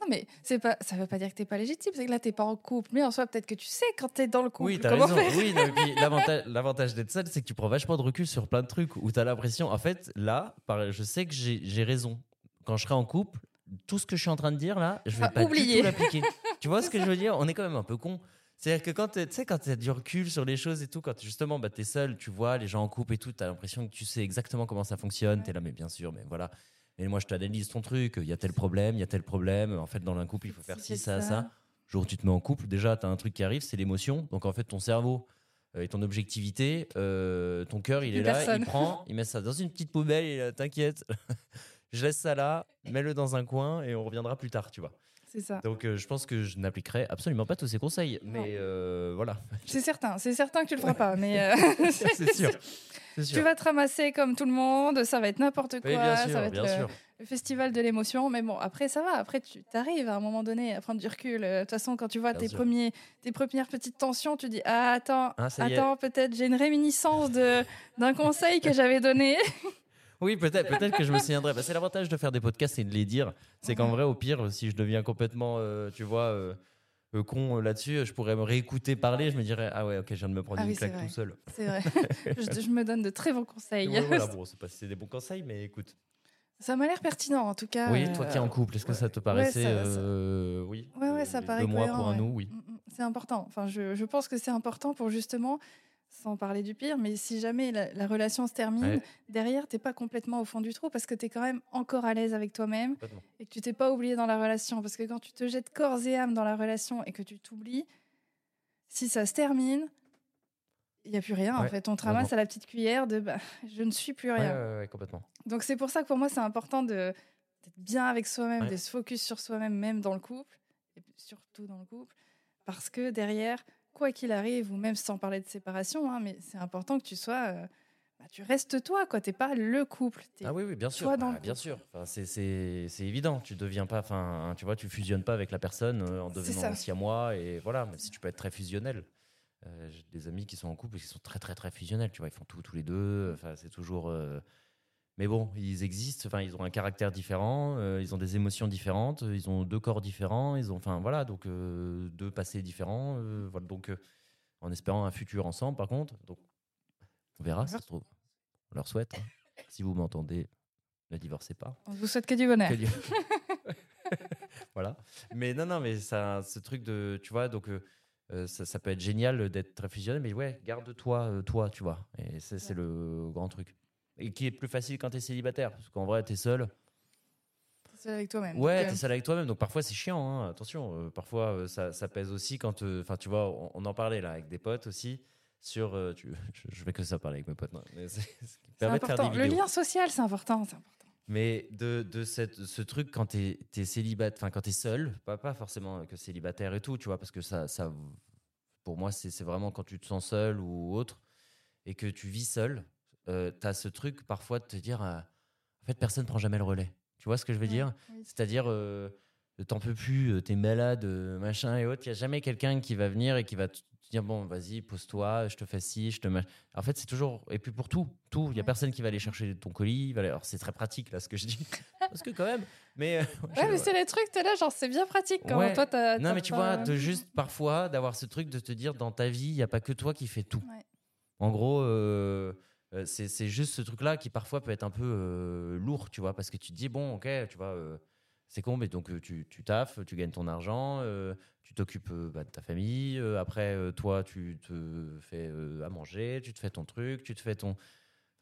Non, mais c'est pas, ça veut pas dire que t'es pas légitime, c'est que là, t'es pas en couple. Mais en soi, peut-être que tu sais quand t'es dans le couple. Oui, t'as raison. Oui, [laughs] l'avantage, d'être seul, c'est que tu prends vachement de recul sur plein de trucs où t'as l'impression, en fait, là, je sais que j'ai raison. Quand je serai en couple, tout ce que je suis en train de dire là, je vais Ah, pas oublier. du tout l'appliquer. [laughs] tu vois ce que je veux dire? On est quand même un peu con. C'est-à-dire que quand tu sais, quand as du recul sur les choses et tout, quand justement bah, tu es seul, tu vois les gens en couple et tout, tu as l'impression que tu sais exactement comment ça fonctionne. Tu es là, mais bien sûr, mais voilà. Et moi, je t'analyse ton truc. Il y a tel problème, il y a tel problème. En fait, dans un couple, il faut faire ci, ça, ça. ça. Le jour où tu te mets en couple, déjà, tu as un truc qui arrive, c'est l'émotion. Donc, en fait, ton cerveau euh, et ton objectivité, euh, ton cœur, il est là, il prend, il met ça dans une petite poubelle, et t'inquiète, [laughs] je laisse ça là, mets-le dans un coin et on reviendra plus tard, tu vois. C'est ça. Donc, euh, je pense que je n'appliquerai absolument pas tous ces conseils, mais euh, voilà, C'est certain. C'est certain que tu le feras pas. Mais [laughs] c'est sûr. [laughs] Tu vas te ramasser comme tout le monde. Ça va être n'importe quoi. Oui, bien sûr, ça va être bien le, sûr. le festival de l'émotion. Mais bon, après, ça va. Après, tu arrives à un moment donné à prendre du recul. Euh, De toute façon, quand tu vois Bien tes, sûr. premiers, tes premières petites tensions, tu dis Ah, attends, Ah, attends, peut-être j'ai une réminiscence d'un conseil que j'avais donné. [laughs] Oui, peut-être peut que je me souviendrai. Bah, c'est l'avantage de faire des podcasts et de les dire. C'est qu'en vrai, au pire, si je deviens complètement, euh, tu vois, euh, euh, con euh, là-dessus, je pourrais me réécouter parler. Je me dirais, ah ouais, ok, je viens de me prendre Ah une oui, claque tout seul. C'est vrai. [laughs] je, je me donne de très bons conseils. Ouais, voilà, [laughs] bon, c'est pas si c'est des bons conseils, mais écoute. Ça m'a l'air pertinent, en tout cas. Oui, euh, toi qui es en couple, est-ce que ouais. ça te paraissait, Ouais, ça- ça- euh, oui, Ouais, ouais, euh, ça paraît deux mois pour un nous, oui. Mm, mm, C'est important. Enfin, je, je pense que c'est important pour justement, sans parler du pire, mais si jamais la, la relation se termine, Ouais. derrière, t'es pas complètement au fond du trou parce que tu es quand même encore à l'aise avec toi-même et que tu t'es pas oublié dans la relation. Parce que quand tu te jettes corps et âme dans la relation et que tu t'oublies, si ça se termine, il n'y a plus rien. en fait, on te ramasse à la petite cuillère de bah, [laughs] je ne suis plus rien. ouais, ouais, complètement. Donc c'est pour ça que pour moi c'est important de d'être bien avec soi-même, de se focus sur soi-même même dans le couple et surtout dans le couple parce que derrière quoi qu'il arrive ou même sans parler de séparation hein, mais c'est important que tu sois euh, bah, tu restes toi, quoi. T'es pas le couple. Ah oui, oui, bien sûr. Ah, le bien sûr. Enfin, c'est- évident. Tu deviens pas, enfin, tu vois, tu fusionnes pas avec la personne euh, en devenant aussi à moi et voilà. Même si tu peux être très fusionnel. Euh, J'ai des amis qui sont en couple et qui sont très, très, très fusionnels. Tu vois, ils font tout tous les deux. Enfin, c'est toujours. Mais bon, ils existent. Enfin, ils ont un caractère différent. euh, ils ont des émotions différentes. Ils ont deux corps différents. Ils ont, enfin, voilà, donc euh, deux passés différents. euh, voilà, donc, en espérant un futur ensemble, par contre. Donc, on verra. si Ça se trouve. On leur souhaite. hein. [laughs] Si vous m'entendez, ne divorcez pas. On vous souhaite que du bonheur. Que [laughs] voilà. Mais non, non, mais ça, ce truc de, tu vois, donc euh, ça, ça peut être génial d'être très fusionné, mais ouais, garde-toi, euh, toi, tu vois. Et c'est c'est le grand truc. Et qui est plus facile quand t'es célibataire, parce qu'en vrai, t'es seul. T'es seul avec toi-même. Ouais, Donc, euh, t'es seul avec toi-même, donc parfois c'est chiant. hein, Attention, euh, parfois euh, ça, ça pèse aussi quand, enfin, tu vois, on, on en parlait là avec des potes aussi sur. euh, tu, [laughs] je, je vais que ça parler avec mes potes, non, mais c'est- de important. Le lien social, c'est important. c'est important. Mais de, de cette, ce truc quand t'es es célibataire, enfin quand t'es seul, pas, pas forcément que célibataire et tout, tu vois, parce que ça, ça pour moi, c'est c'est vraiment quand tu te sens seul ou autre et que tu vis seul, euh, t'as ce truc parfois de te dire, euh, en fait, personne prend jamais le relais. Tu vois ce que je veux Ouais, dire? oui. C'est-à-dire, euh, t'en peux plus, euh, t'es malade, machin et autres. Il y a jamais quelqu'un qui va venir et qui va te dire bon, vas-y, pose-toi, je te fais ci, je te. mach- En fait, c'est toujours et puis pour tout, tout. Il y a Ouais. personne qui va aller chercher ton colis. Alors c'est très pratique là ce que je dis, [laughs] parce que quand même. Mais euh, Ouais, mais c'est les trucs, t'es là, genre, c'est bien pratique quand Ouais. toi, t'as. non, mais tu pas- vois, de juste parfois d'avoir ce truc de te dire dans ta vie, il n'y a pas que toi qui fais tout. En gros, euh, euh, c'est juste ce truc-là qui parfois peut être un peu euh, lourd, tu vois, parce que tu te dis, bon, ok, tu vois, euh, c'est con, mais donc tu, tu taffes, tu gagnes ton argent, tu t'occupes bah, de ta famille, après, toi, tu te fais à manger, tu te fais ton truc, tu te fais ton.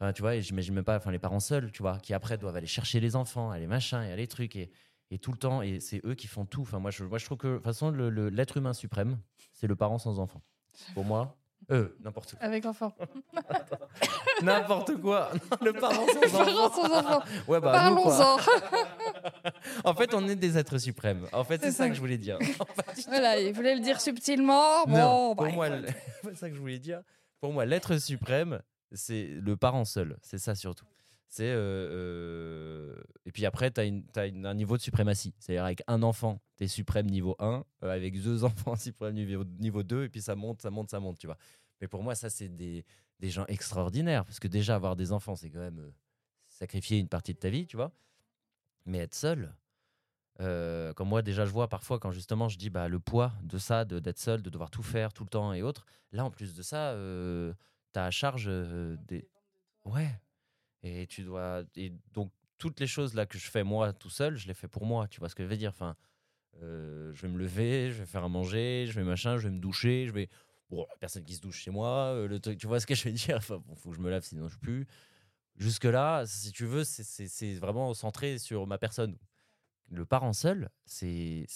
Enfin, tu vois, et j'imagine même pas enfin, les parents seuls, tu vois, qui après doivent aller chercher les enfants, aller machin, et aller trucs, et, et tout le temps, et c'est eux qui font tout. Enfin, moi, je, moi, je trouve que, de toute façon, l'être humain suprême, c'est le parent sans enfant. Pour moi, euh, n'importe quoi. Avec enfant. [laughs] N'importe quoi. le [laughs] parent sans Parents enfant. sans enfant. Ouais, bah. Parlons-en. En fait, on est des êtres suprêmes. En fait, c'est ça ça. que je voulais dire. [laughs] En fait, Voilà, il voulait le dire subtilement. Bon, non, pour bah, moi, c'est ça que je voulais dire. Pour moi, l'être suprême, c'est le parent seul. C'est ça surtout. C'est euh, euh, et puis après, tu as, un niveau de suprématie. C'est-à-dire avec un enfant, tu es suprême niveau 1, euh, avec deux [laughs] enfants, suprême niveau, niveau 2, et puis ça monte, ça monte, ça monte, tu vois. Mais pour moi, ça, c'est des, des gens extraordinaires, parce que déjà, avoir des enfants, c'est quand même sacrifier une partie de ta vie, tu vois. Mais être seul, comme moi, déjà, je vois parfois quand justement je dis bah, le poids de ça, de- d'être seul, de devoir tout faire tout le temps et autres. Là, en plus de ça, tu as à charge des. Ouais. Et tu dois. Et donc, toutes les choses là que je fais moi tout seul, je les fais pour moi. Tu vois ce que je veux dire? Enfin, euh, Je vais me lever, je vais faire à manger, je vais machin, je vais me doucher, je vais. Bon, personne qui se douche chez moi, euh, le tu vois ce que je veux dire? Enfin, bon, faut que je me lave sinon je plus. Jusque-là, si tu veux, c'est- vraiment centré sur ma personne. Le parent seul, c'est,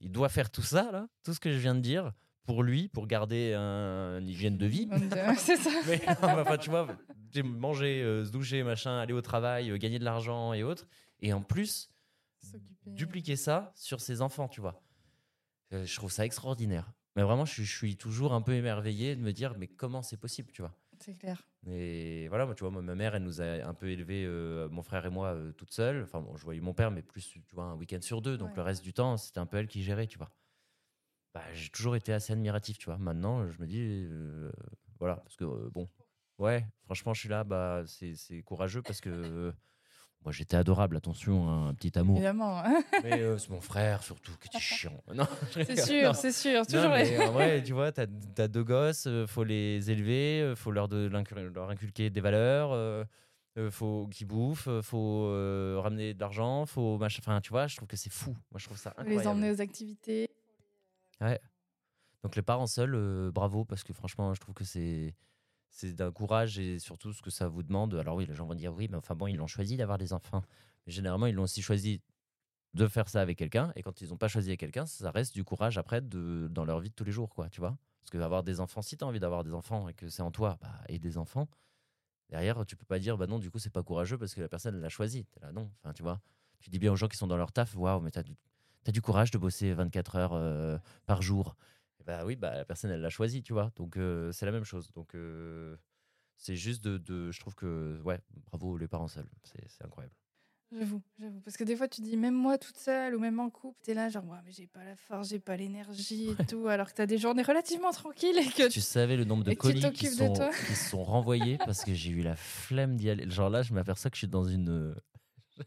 il doit faire tout ça, là, tout ce que je viens de dire, pour lui, pour garder un, une hygiène de vie. C'est ça. [laughs] Mais enfin, tu vois, manger, euh, se doucher, machin, aller au travail, euh, gagner de l'argent et autres. Et en plus, dupliquer ça sur ses enfants, tu vois. Euh, je trouve ça extraordinaire. Mais vraiment, je, suis- je suis toujours un peu émerveillé de me dire, mais comment c'est possible, tu vois C'est clair. et voilà, moi, tu vois, moi, ma mère, elle nous a un peu élevés, euh, mon frère et moi, euh, toute seule. Enfin, bon, je voyais mon père, mais plus, tu vois, un week-end sur deux. Donc, Ouais. le reste du temps, c'était un peu elle qui gérait, tu vois. Bah, j'ai toujours été assez admiratif, tu vois. Maintenant, je me dis, euh, voilà, parce que, euh, bon, ouais, franchement, je suis là, bah, c'est c'est courageux parce que euh, moi, j'étais adorable, attention, hein, un petit amour. Évidemment. hein. [laughs] Mais c'est mon frère, surtout, qui était [laughs] chiant. Non, C'est sûr, Non. c'est sûr. Non, Toujours les- mais en vrai, [laughs] tu vois, t'as as deux gosses, faut les élever, faut leur, de, leur inculquer des valeurs, euh, faut qu'ils bouffent, faut euh, ramener de l'argent, faut machin. Enfin, tu vois, je trouve que c'est fou. Moi, je trouve ça incroyable. les emmener aux activités. Donc les parents seuls, euh, bravo, parce que franchement, je trouve que c'est c'est d'un courage et surtout ce que ça vous demande. Alors oui, les gens vont dire oui, mais enfin bon, ils l'ont choisi d'avoir des enfants. Mais généralement, ils l'ont aussi choisi de faire ça avec quelqu'un. Et quand ils n'ont pas choisi avec quelqu'un, ça reste du courage après de, dans leur vie de tous les jours, quoi, tu vois. Parce que avoir des enfants, si tu as envie d'avoir des enfants et que c'est en toi, bah, et des enfants, derrière, tu peux pas dire, bah non, du coup, c'est pas courageux parce que la personne l'a choisi. Là, non. Enfin, tu vois. Tu dis bien aux gens qui sont dans leur taf, waouh, mais t'as du, t'as du courage de bosser 24 heures euh, par jour. Bah oui, bah, la personne, elle l'a choisi, tu vois. Donc, euh, c'est la même chose. Donc, euh, c'est juste de, de- Je trouve que, ouais, bravo les parents seuls. C'est incroyable. J'avoue, j'avoue. Parce que des fois, tu dis, même moi toute seule ou même en couple, t'es là, genre, ouais, mais j'ai pas la force, j'ai pas l'énergie et tout, alors que t'as des journées relativement tranquilles et que Tu savais le nombre de tu colis qui sont, qui sont renvoyés parce que j'ai eu la flemme d'y aller. Genre là, je m'aperçois que je suis dans une. [laughs]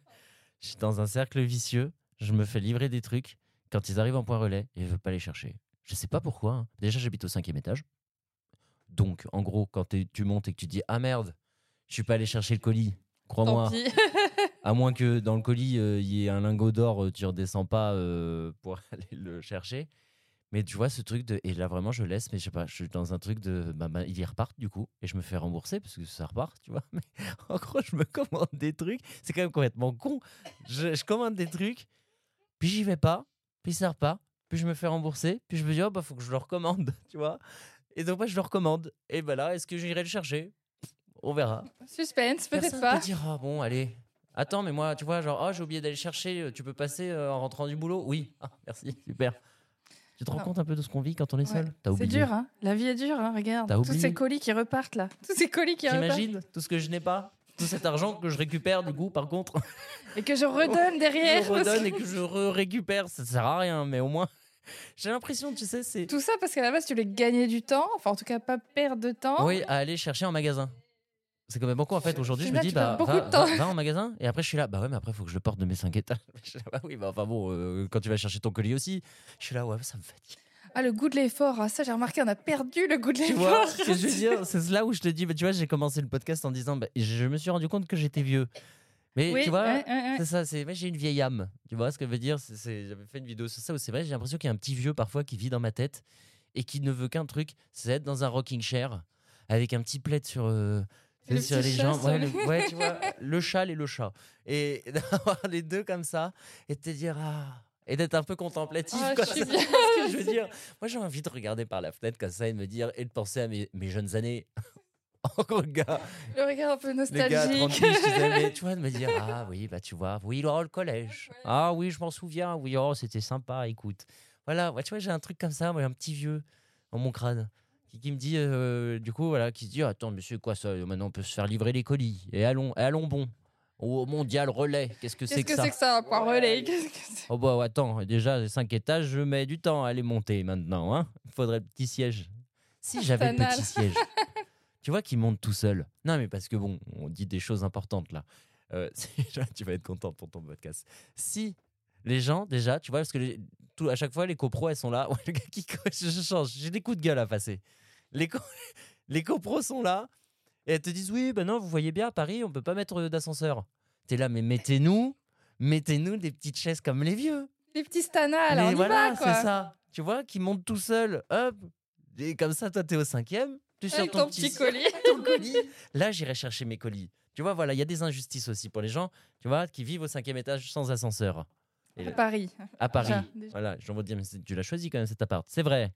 Je suis dans un cercle vicieux. Je me fais livrer des trucs quand ils arrivent en point relais et je veux pas les chercher. Je sais pas pourquoi. hein. Déjà, j'habite au cinquième étage. Donc, en gros, quand tu montes et que tu dis Ah merde, je suis pas allé chercher le colis, crois-moi. [laughs] À moins que dans le colis, euh, il y ait un lingot d'or, euh, tu redescends pas euh, pour [laughs] aller le chercher. Mais tu vois, ce truc de. Et là, vraiment, je laisse, mais je sais pas, je suis dans un truc de. Bah, bah, ils y repartent, du coup, et je me fais rembourser parce que ça repart, tu vois. [laughs] Mais en gros, je me commande des trucs. C'est quand même complètement con. Je, je commande des trucs, puis j'y vais pas, puis ça repart, puis je me fais rembourser, puis je me dis, oh, bah, faut que je le recommande, [laughs] tu vois. Et donc, moi, je le recommande. Et bah là, est-ce que j'irai le chercher? On verra. Suspense, peut-être pas. peut dire, ah bon, allez. Attends, mais moi, tu vois, genre, oh, j'ai oublié d'aller chercher, euh, tu peux passer euh, en rentrant du boulot? Oui. [laughs] Ah, merci, super. Tu te rends Non. compte un peu de ce qu'on vit quand on est seul? C'est dur, hein. La vie est dure, hein. Regarde. Tous ces colis qui repartent là. Tous ces colis qui repartent. T'imagines tout ce que je n'ai pas? Tout cet argent que je récupère, du coup, par contre, [laughs] Et que je redonne derrière. [laughs] je redonne et que je récupère. Ça sert à rien, mais au moins, [laughs] j'ai l'impression, tu sais, c'est. Tout ça parce qu'à la base, tu voulais gagner du temps. Enfin, en tout cas, pas perdre de temps. Oui, à aller chercher en magasin. C'est quand même beaucoup en fait. Aujourd'hui, je me dis, bah, beaucoup va, de temps. va- va en magasin. Et après, je suis là, bah ouais, mais après, il faut que je le porte de mes 5 étages. Bah oui, bah enfin bon, euh, quand tu vas chercher ton colis aussi, je suis là, ouais, ça me fatigue. Ah, le goût de l'effort. Ah, ça, j'ai remarqué, on a perdu le goût de l'effort. je veux dire C'est là où je te dis, bah, tu vois, j'ai commencé le podcast en disant, bah, je me suis rendu compte que j'étais vieux. Mais Oui, tu vois, ouais, ouais, ouais. c'est ça, c'est, j'ai une vieille âme. Tu vois ce que veut dire c'est, c'est- J'avais fait une vidéo sur ça où c'est vrai, j'ai l'impression qu'il y a un petit vieux parfois qui vit dans ma tête et qui ne veut qu'un truc, c'est être dans un rocking chair avec un petit plaid sur. euh, le sur les ouais, les- le- ouais, tu vois, le châle et le chat. Et [laughs] d'avoir les deux comme ça et de te dire, ah, et d'être un peu contemplatif. Ah, quoi. je suis C'est bien. ce que je veux dire. Moi, j'ai envie de regarder par la fenêtre comme ça et de me dire, et de penser à mes, mes jeunes années. [laughs] Oh, gars, Le regard un peu les gars, à 30 nostalgique. piges, tu sais, mais tu vois, de me dire, [laughs] ah oui, bah tu vois, oui, oh, le collège. Ah oui, je m'en souviens, oui, oh, c'était sympa, écoute. Voilà, ouais, tu vois, j'ai un truc comme ça, moi, un petit vieux dans mon crâne. Qui, qui me dit, euh, du coup, voilà, qui se dit, attends, monsieur, quoi ça? Maintenant, on peut se faire livrer les colis. Et allons, et allons bon. Au mondial relais, qu'est-ce que Qu'est-ce c'est que que ça c'est que ça, un point relais? Qu'est-ce que c'est? Oh bah attends, déjà, les 5 étages, je mets du temps à les monter maintenant. Hein Il faudrait le petit siège. Si j'avais le petit siège. [laughs] tu vois, qui monte tout seul. Non, mais parce que bon, on dit des choses importantes là. Euh, [laughs] si- tu vas être content pour ton podcast. Si les gens, déjà, tu vois, parce que les- tout, à chaque fois, les copros, elles sont là. [laughs] Ouais, le gars qui co- je, je change, j'ai des coups de gueule à passer. Les, co- les copros sont là et elles te disent Oui, ben non, vous voyez bien, à Paris, on peut pas mettre d'ascenseur. T'es là, mais mettez-nous, mettez-nous des petites chaises comme les vieux. Les petits stanas, là, on y voilà, va, quoi. c'est ça. Tu vois, qui monte tout seul, hop. Et comme ça, toi, t'es au cinquième. Tu sors ton, ton petit colis. [laughs] ton colis. Là, j'irai chercher mes colis. Tu vois, voilà, il y a des injustices aussi pour les gens, tu vois, qui vivent au cinquième étage sans ascenseur. Et À Paris. à Paris. Déjà, déjà. Voilà, j'en veux dire, mais tu l'as choisi quand même cet appart. C'est vrai.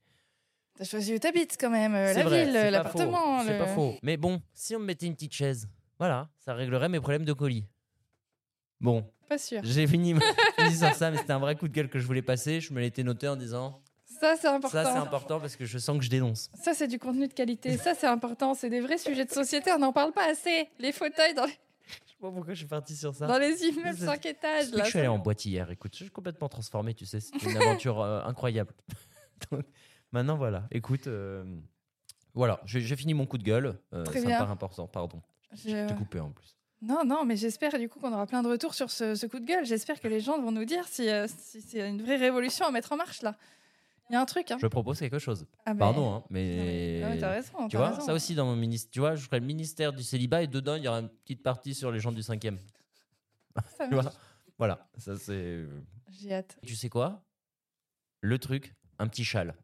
T'as choisi où t'habites quand même, euh, la vrai, ville, l'appartement. C'est le- pas faux. Mais bon, si on me mettait une petite chaise, voilà, ça réglerait mes problèmes de colis. Bon, Pas sûr. j'ai fini, [laughs] fini sur ça, mais c'était un vrai coup de gueule que je voulais passer. Je me l'étais noté en disant Ça, c'est important. ça, c'est important parce que je sens que je dénonce. Ça, c'est du contenu de qualité. Ça, c'est important. C'est des vrais sujets de société. On n'en parle pas assez. Les fauteuils dans les, Je sais pas pourquoi je suis parti sur ça. dans les immeubles C'est- 5 étages. Je Là, je suis allé en boîte hier, écoute, je suis complètement transformé, tu sais, c'est une aventure euh, incroyable. [laughs] Donc, maintenant, voilà, écoute, euh, voilà, j'ai fini mon coup de gueule, euh, Très ça bien. me paraît important, pardon. Je Je- t'ai coupé en plus. Non, non, mais j'espère du coup qu'on aura plein de retours sur ce, ce coup de gueule. J'espère que les gens vont nous dire si, euh, si c'est une vraie révolution à mettre en marche là. Il y a un truc. Hein. Je propose quelque chose, Ah ben, pardon, hein, mais... ah ouais, t'as raison. Tu vois, raison. ça aussi dans mon ministère, tu vois, je ferais le ministère du célibat et dedans, il y aura une petite partie sur les gens du cinquième. Ça [laughs] Tu vois Voilà, ça c'est... J'ai hâte. Tu sais quoi? Le truc, un petit châle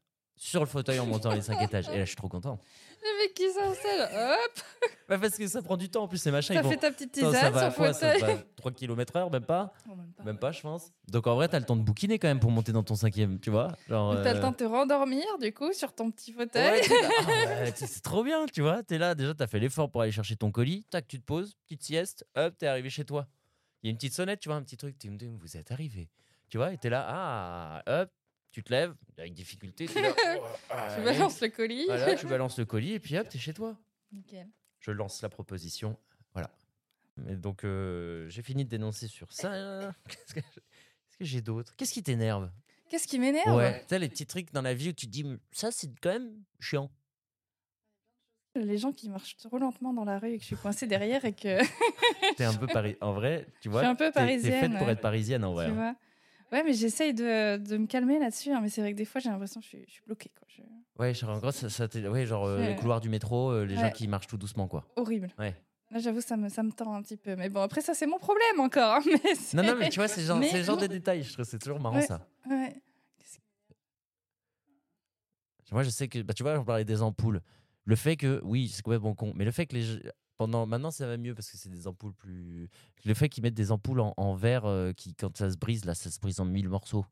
sur le fauteuil en montant les cinq étages. Et là, je suis trop content. Le mec qui s'installe, hop, Bah, parce que ça prend du temps en plus, ces machins. ça ils vont- fait ta petite tisane ça va à sur quoi ça fauteuil. va 3 km heure, même pas Oh, même pas. Même pas, je pense. Donc en vrai, t'as le temps de bouquiner quand même pour monter dans ton cinquième, tu vois Genre, T'as le euh, temps de te rendormir du coup sur ton petit fauteuil. Ouais, t'es là, [laughs] ah ouais, c'est c'est trop bien, tu vois. T'es là, déjà, t'as fait l'effort pour aller chercher ton colis. Tac, tu te poses, petite sieste, hop, t'es arrivé chez toi. Il y a une petite sonnette, tu vois, un petit truc, tim, tim, vous êtes arrivé. Tu vois, et t'es là, ah, hop, tu te lèves, avec difficulté, Tu [laughs] allez. balances le colis. Voilà, tu balances le colis et puis hop, t'es chez toi. Nickel. Je lance la proposition. Voilà. Mais donc, euh, j'ai fini de dénoncer sur ça. [laughs] Qu'est-ce que j'ai d'autre? Qu'est-ce qui t'énerve? Qu'est-ce qui m'énerve? Ouais, tu sais, les petits trucs dans la vie où tu te dis, ça, c'est quand même chiant. Les gens qui marchent trop lentement dans la rue et que je suis coincée derrière et que T'es un peu [laughs] paris. En vrai, tu vois. un peu t'es- T'es parisienne, faite pour être parisienne en vrai. tu hein. vois? Ouais, mais j'essaye de, de me calmer là-dessus. hein, mais c'est vrai que des fois, j'ai l'impression que je suis, je suis bloquée. Quoi. Je- Ouais, genre, en gros, ça, ça ouais, genre euh, les couloirs du métro, euh, les gens qui marchent tout doucement, quoi. Horrible. Ouais. Là, j'avoue, ça me, ça me tend un petit peu. Mais bon, après, ça, c'est mon problème encore. hein, [laughs] mais Non, non, mais tu vois, c'est genre, Mais c'est le genre non. de détails. Je trouve c'est toujours marrant Ouais. ça. Ouais. Moi, je sais que, bah, tu vois, on parlait des ampoules. Le fait que, oui, c'est complètement con, mais le fait que les. Maintenant, ça va mieux parce que c'est des ampoules plus. Le fait qu'ils mettent des ampoules en, verre euh, qui, quand ça se brise, là, ça se brise en mille morceaux.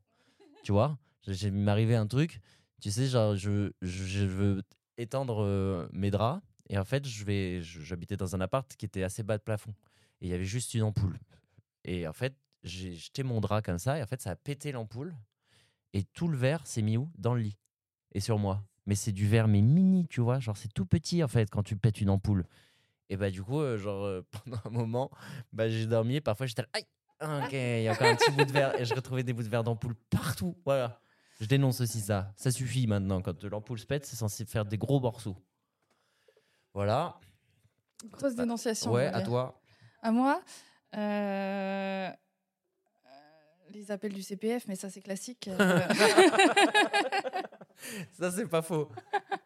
Tu vois? J'ai- j'ai- Il m'est arrivé un truc. Tu sais, genre, je, je, veux étendre euh, mes draps et en fait, je vais, j'habitais dans un appart qui était assez bas de plafond et il y avait juste une ampoule. Et en fait, j'ai jeté mon drap comme ça et en fait, ça a pété l'ampoule et tout le verre s'est mis où? Dans le lit et sur moi. Mais c'est du verre, mais mini, tu vois? Genre, c'est tout petit, en fait, quand tu pètes une ampoule. Et bah, du coup, euh, genre, euh, [laughs] pendant un moment, bah, j'ai dormi et parfois j'étais là, aïe, ok, il y a encore un petit bout de verre. Et je retrouvais des bouts de verre d'ampoule partout. Voilà. Je dénonce aussi ça. Ça suffit maintenant. Quand l'ampoule se pète, c'est censé faire des gros morceaux. Voilà. Grosse dénonciation. ouais, à toi. À moi, euh, les appels du CPF, mais ça, c'est classique. [laughs] Ça, c'est pas faux. [laughs]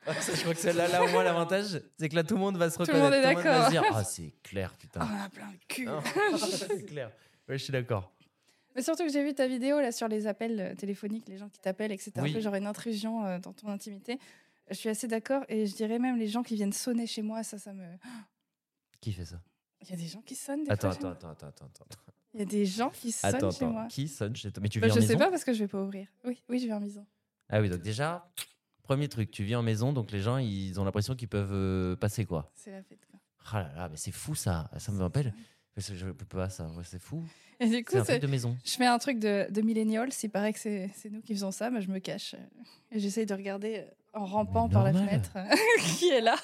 Ah, ça, je crois que c'est là, là, au moins, l'avantage, c'est que là, tout le monde va se le reconnaître. monde est va d'accord. se dire, ah, c'est clair, putain. on a plein le cul. [laughs] C'est clair. Ouais, je suis d'accord. Mais surtout que j'ai vu ta vidéo là sur les appels euh, téléphoniques, les gens qui t'appellent, etc. Oui. Un peu genre une intrusion euh, dans ton intimité. Je suis assez d'accord et je dirais même les gens qui viennent sonner chez moi, ça, ça me. [gasps] Qui fait ça? Il y a des gens qui sonnent. Des Attends, attends, attends, attends, attends. attends. Il y a des gens qui sonnent Attends, chez attends. moi. Qui sonne chez toi? Mais tu Bah, vis je en sais maison? pas parce que je vais pas ouvrir. Oui, oui, je vais en maison. Ah oui, donc déjà, premier truc, tu vis en maison, donc les gens, ils ont l'impression qu'ils peuvent euh, passer, quoi. C'est la fête. Quoi. Ah là là, mais c'est fou ça. Ça me rappelle. Je peux pas ça. C'est fou. Et du coup, C'est un c'est- truc de maison. je fais un truc de, de millennials. Il paraît que c'est c'est nous qui faisons ça. Bah, je me cache. Et j'essaye de regarder euh, en rampant Mais par la fenêtre [laughs] qui est là.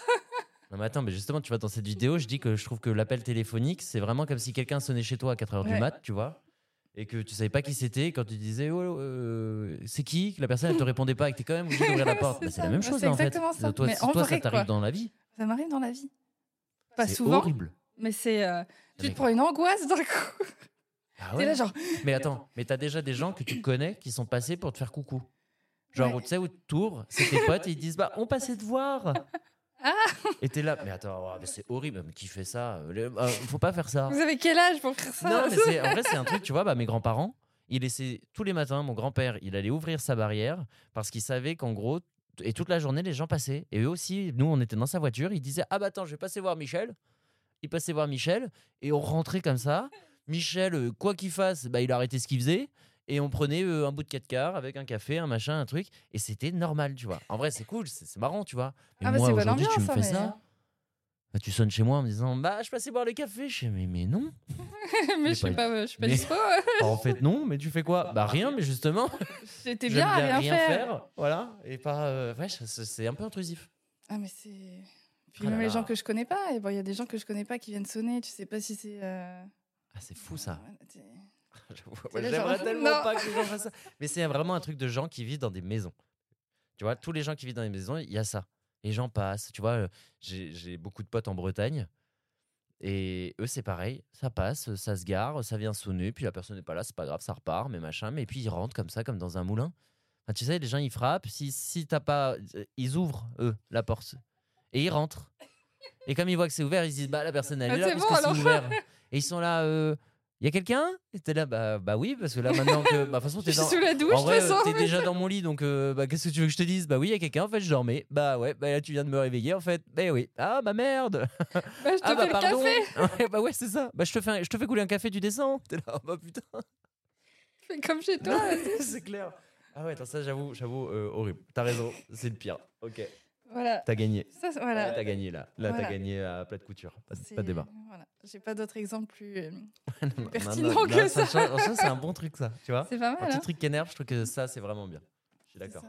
Non mais attends, mais justement, tu vois, dans cette vidéo, je dis que je trouve que l'appel téléphonique, c'est vraiment comme si quelqu'un sonnait chez toi à 4h du mat, tu vois, et que tu savais pas qui c'était, quand tu disais oh, euh, c'est qui, que la personne elle te répondait pas et que t'es quand même obligé d'ouvrir la [laughs] porte. C'est Bah, c'est la même Bah, chose là en fait. exactement ça. Toi, en toi vrai, ça t'arrive dans la vie, Ça m'arrive dans la vie. Pas c'est souvent, horrible. mais c'est. euh, tu te prends une angoisse d'un coup. Ah ouais. là, genre. Mais attends, mais t'as déjà des gens que tu connais qui sont passés pour te faire coucou. Genre, Ouais. tu sais, où tu tours, c'est tes potes et ils disent Bah, on passait te voir. Ah. Et t'es là, mais attends, oh, mais c'est horrible, mais qui fait ça Le- euh, Faut pas faire ça. Vous avez quel âge pour faire ça? Non, mais c'est, en vrai, c'est un truc, tu vois, bah, mes grands-parents, ils laissaient tous les matins, mon grand-père, il allait ouvrir sa barrière parce qu'il savait qu'en gros, t- et toute la journée, les gens passaient. Et eux aussi, nous, on était dans sa voiture, il disait Ah bah attends, je vais passer voir Michel. Il passait voir Michel et on rentrait comme ça. Michel, euh, quoi qu'il fasse, bah, il arrêtait ce qu'il faisait. Et on prenait euh, un bout de 4 quarts avec un café, un machin, un truc. Et c'était normal, tu vois. En vrai, c'est cool, c'est, marrant, tu vois. Mais Ah, bah, moi, aujourd'hui, tu me fais ça, mais- ça. Bah, tu sonnes chez moi en me disant Bah, je passais boire le café. Je fais Mais, mais non. [laughs] mais je suis pas- pas, je suis pas mais- dispo. [laughs] en fait, non, mais tu fais quoi? Bah rien, mais justement, [laughs] J'étais bien à rien, faire. Voilà, et pas. euh, ouais, c'est c'est un peu intrusif. Ah, mais c'est. Puis Ah même là les là. gens que je connais pas. Et bon, il y a des gens que je connais pas qui viennent sonner. Tu sais pas si c'est. euh, Ah, c'est fou ça. [laughs] là, J'aimerais tellement non. pas que les gens fassent ça. Mais c'est vraiment un truc de gens qui vivent dans des maisons. Tu vois, tous les gens qui vivent dans des maisons, il y a ça. Les gens passent. Tu vois, euh, j'ai beaucoup de potes en Bretagne. Et eux, c'est pareil. Ça passe, ça se gare, ça vient sonner. Puis la personne n'est pas là, c'est pas grave, ça repart, mais machin. Mais puis ils rentrent comme ça, comme dans un moulin. Enfin, tu sais, les gens, ils frappent. Si, si t'as pas. euh, Ils ouvrent, eux, la porte. Et ils rentrent. Et comme ils voient que c'est ouvert, ils se disent Bah, la personne, elle Ah, est là c'est parce bon, que c'est ouvert. Et ils sont là. euh, il y a quelqu'un? Et t'es là, bah, bah oui, parce que là maintenant que. Bah, de toute façon, [laughs] t'es dans. sous la douche, En vrai, t'es déjà dans mon lit, donc euh, bah, qu'est-ce que tu veux que je te dise? Bah oui, il y a quelqu'un, en fait, je dormais. Bah ouais, bah là, tu viens de me réveiller, en fait. Bah oui. Ah, bah merde [laughs] Bah, je te Ah, bah fais le pardon café. [laughs] Ouais, Bah ouais, c'est ça. Bah je te, fais je te fais couler un café, tu descends. T'es là, oh, bah putain. Fais comme chez toi. c'est clair. Ah ouais, attends, ça, j'avoue, j'avoue, euh, horrible. T'as raison, c'est le pire. Ok. Voilà. T'as gagné. Ça, voilà. t'as gagné là. Là, t'as Voilà. gagné à plat de couture. Pas, pas de débat. Voilà. J'ai pas d'autres exemples plus. euh, [laughs] Non, non, que ça. franchement, c'est un bon truc, ça. Tu vois C'est pas Un mal. petit hein truc qui énerve, je trouve que ça, c'est vraiment bien. Je suis d'accord. ça.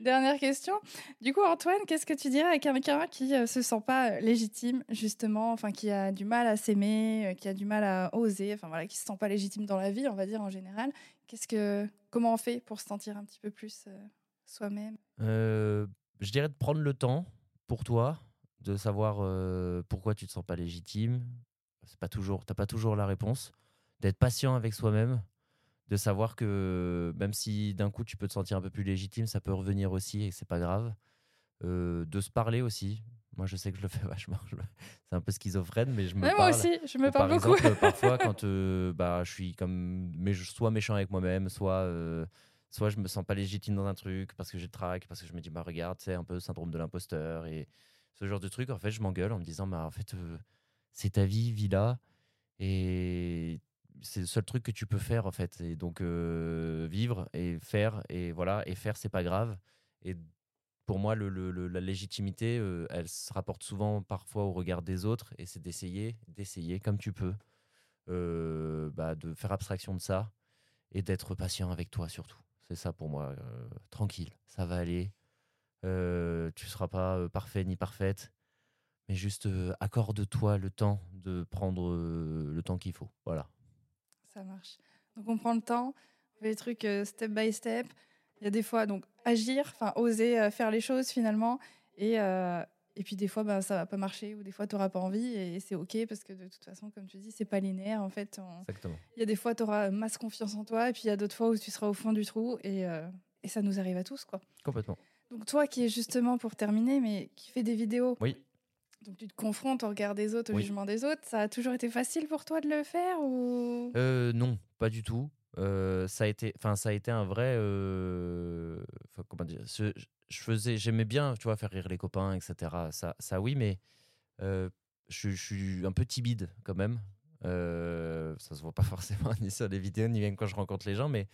Dernière question. Du coup, Antoine, qu'est-ce que tu dirais à quelqu'un qui ne se sent pas légitime, justement, enfin, qui a du mal à s'aimer, qui a du mal à oser, enfin voilà, qui se sent pas légitime dans la vie, on va dire en général? Qu'est-ce que, comment on fait pour se sentir un petit peu plus soi-même? Je dirais de prendre le temps pour toi, de savoir pourquoi tu te sens pas légitime. C'est pas toujours, t'as pas toujours la réponse. D'être patient avec soi-même, de savoir que même si d'un coup tu peux te sentir un peu plus légitime, ça peut revenir aussi et c'est pas grave. de se parler aussi. Moi, je sais que je le fais [laughs] vachement. C'est un peu schizophrène, mais je me parle. Moi aussi, je me parle par beaucoup. Exemple, [laughs] parfois, quand bah, je suis comme, mais soit méchant avec moi-même, soit soit je me sens pas légitime dans un truc parce que j'ai le trac, parce que je me dis bah regarde, c'est un peu syndrome de l'imposteur et ce genre de truc. En fait, je m'engueule en me disant bah en fait c'est ta vie, vis là et c'est le seul truc que tu peux faire en fait. Et donc vivre et faire et voilà et faire c'est pas grave. Et pour moi, le, la légitimité, elle se rapporte souvent parfois au regard des autres et c'est d'essayer, d'essayer comme tu peux, bah, de faire abstraction de ça et d'être patient avec toi surtout. C'est ça pour moi. tranquille, ça va aller. tu seras pas parfait ni parfaite, mais juste accorde-toi le temps de prendre le temps qu'il faut. Voilà. Ça marche. Donc on prend le temps, on fait les trucs step by step. Il y a des fois donc agir, oser faire les choses finalement, et et puis des fois, bah, ça va pas marcher ou des fois, tu n'auras pas envie et c'est OK parce que de toute façon, comme tu dis, c'est pas linéaire. En fait, il y a des fois, tu auras masse confiance en toi et puis il y a d'autres fois où tu seras au fond du trou et, euh, et ça nous arrive à tous. quoi. Complètement. Donc toi qui es justement, pour terminer, mais qui fait des vidéos. Oui. Donc tu te confrontes au regard des autres, au jugement des autres. Ça a toujours été facile pour toi de le faire ou? Euh, Non, pas du tout. Euh, ça a été, enfin ça a été un vrai, comment dire, je faisais, j'aimais bien, tu vois, faire rire les copains, etc. Ça, ça oui, mais je, suis un peu timide quand même. Euh, ça se voit pas [laughs] forcément ni sur les vidéos ni même quand je rencontre les gens, mais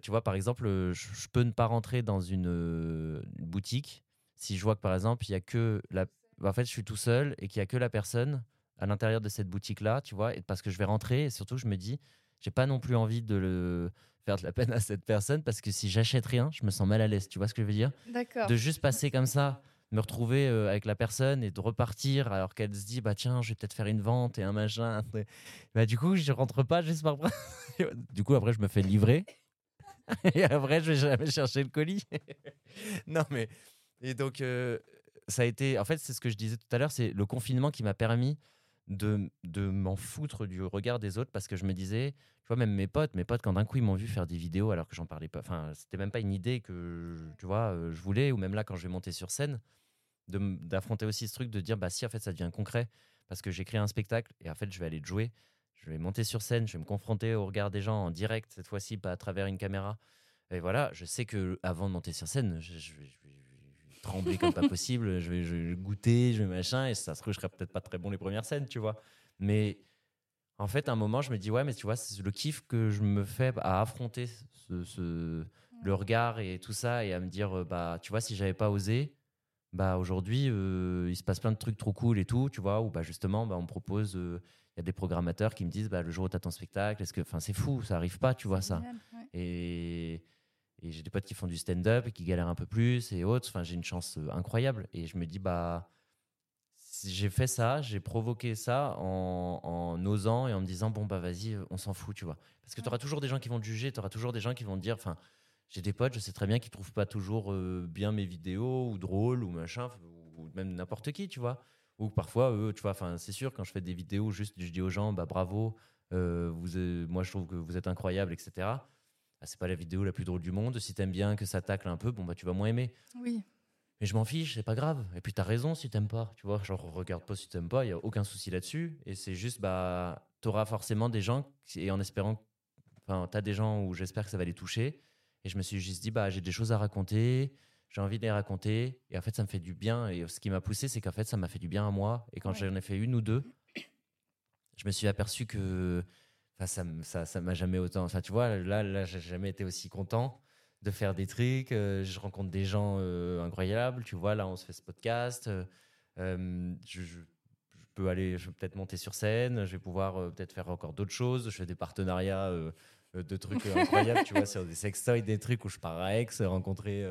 tu vois, par exemple, je, peux ne pas rentrer dans une, boutique si je vois que par exemple il y a que la, bah, en fait, je suis tout seul et qu'il y a que la personne à l'intérieur de cette boutique là, tu vois, et parce que je vais rentrer et surtout je me dis, j'ai pas non plus envie de le faire de la peine à cette personne parce que si j'achète rien, je me sens mal à l'aise. Tu vois ce que je veux dire? D'accord. De juste passer comme ça, me retrouver euh, avec la personne et de repartir alors qu'elle se dit bah tiens, je vais peut-être faire une vente et un machin. [laughs] Bah du coup, je rentre pas juste par [laughs] Du coup, après, je me fais livrer. [laughs] et après, je vais jamais chercher le colis. non, mais. Et donc, euh, ça a été. En fait, c'est ce que je disais tout à l'heure, c'est le confinement qui m'a permis de, de m'en foutre du regard des autres parce que je me disais, tu vois, même mes potes, mes potes, quand d'un coup ils m'ont vu faire des vidéos alors que j'en parlais pas, enfin, c'était même pas une idée que, tu vois, euh, je voulais, ou même là quand je vais monter sur scène, d'affronter aussi ce truc de dire, bah si, en fait, ça devient concret parce que j'ai créé un spectacle et en fait, je vais aller jouer, je vais monter sur scène, je vais me confronter au regard des gens en direct, cette fois-ci, pas à travers une caméra. Et voilà, je sais que avant de monter sur scène, je, trembler comme pas possible, je vais, je goûter, je vais machin, et ça se trouve, je serais peut-être pas très bon les premières scènes, tu vois. Mais en fait, à un moment, je me dis, ouais, mais tu vois, c'est le kiff que je me fais à affronter ce, le regard et tout ça, et à me dire, euh, bah, tu vois, si j'avais pas osé, bah, aujourd'hui, euh, il se passe plein de trucs trop cool et tout, tu vois, où bah, justement, bah, on me propose, euh, il y a des programmateurs qui me disent, bah, le jour où tu as ton spectacle, est-ce que, enfin, c'est fou, ça arrive pas, tu vois, ça. Et et j'ai des potes qui font du stand-up et qui galèrent un peu plus et autres. Enfin, j'ai une chance euh, incroyable. Et je me dis, bah, j'ai fait ça, j'ai provoqué ça en, en, osant et en me disant, bon, bah, vas-y, on s'en fout, tu vois. Parce que tu auras toujours des gens qui vont te juger, tu auras toujours des gens qui vont te dire, enfin, j'ai des potes, je sais très bien qu'ils trouvent pas toujours euh, bien mes vidéos ou drôles ou machin, ou même n'importe qui, tu vois. Ou parfois, eux, tu vois, enfin, c'est sûr, quand je fais des vidéos, juste, je dis aux gens, bah, bravo, euh, vous, moi, je trouve que vous êtes incroyable, etc. Ah, c'est pas la vidéo la plus drôle du monde. Si t'aimes bien que ça tacle un peu, bon bah tu vas moins aimer. Oui. Mais je m'en fiche, c'est pas grave. Et puis t'as raison si t'aimes pas, tu vois. Genre regarde pas si t'aimes pas, il y a aucun souci là-dessus. Et c'est juste bah t'auras forcément des gens et en espérant, enfin t'as des gens où j'espère que ça va les toucher. Et je me suis juste dit bah j'ai des choses à raconter, j'ai envie de les raconter. Et en fait ça me fait du bien. Et ce qui m'a poussé, c'est qu'en fait ça m'a fait du bien à moi. Et quand j'en ai fait une ou deux, je me suis aperçu que ça, ça, ça m'a jamais autant. Enfin, tu vois, là, là, j'ai jamais été aussi content de faire des trucs. Euh, je rencontre des gens euh, incroyables. Tu vois, là, on se fait ce podcast. Euh, je, peux aller, je peux peut-être monter sur scène. Je vais pouvoir peut-être faire encore d'autres choses. Je fais des partenariats de trucs incroyables. tu vois, sur des sextoys, des trucs où je pars à Aix, rencontrer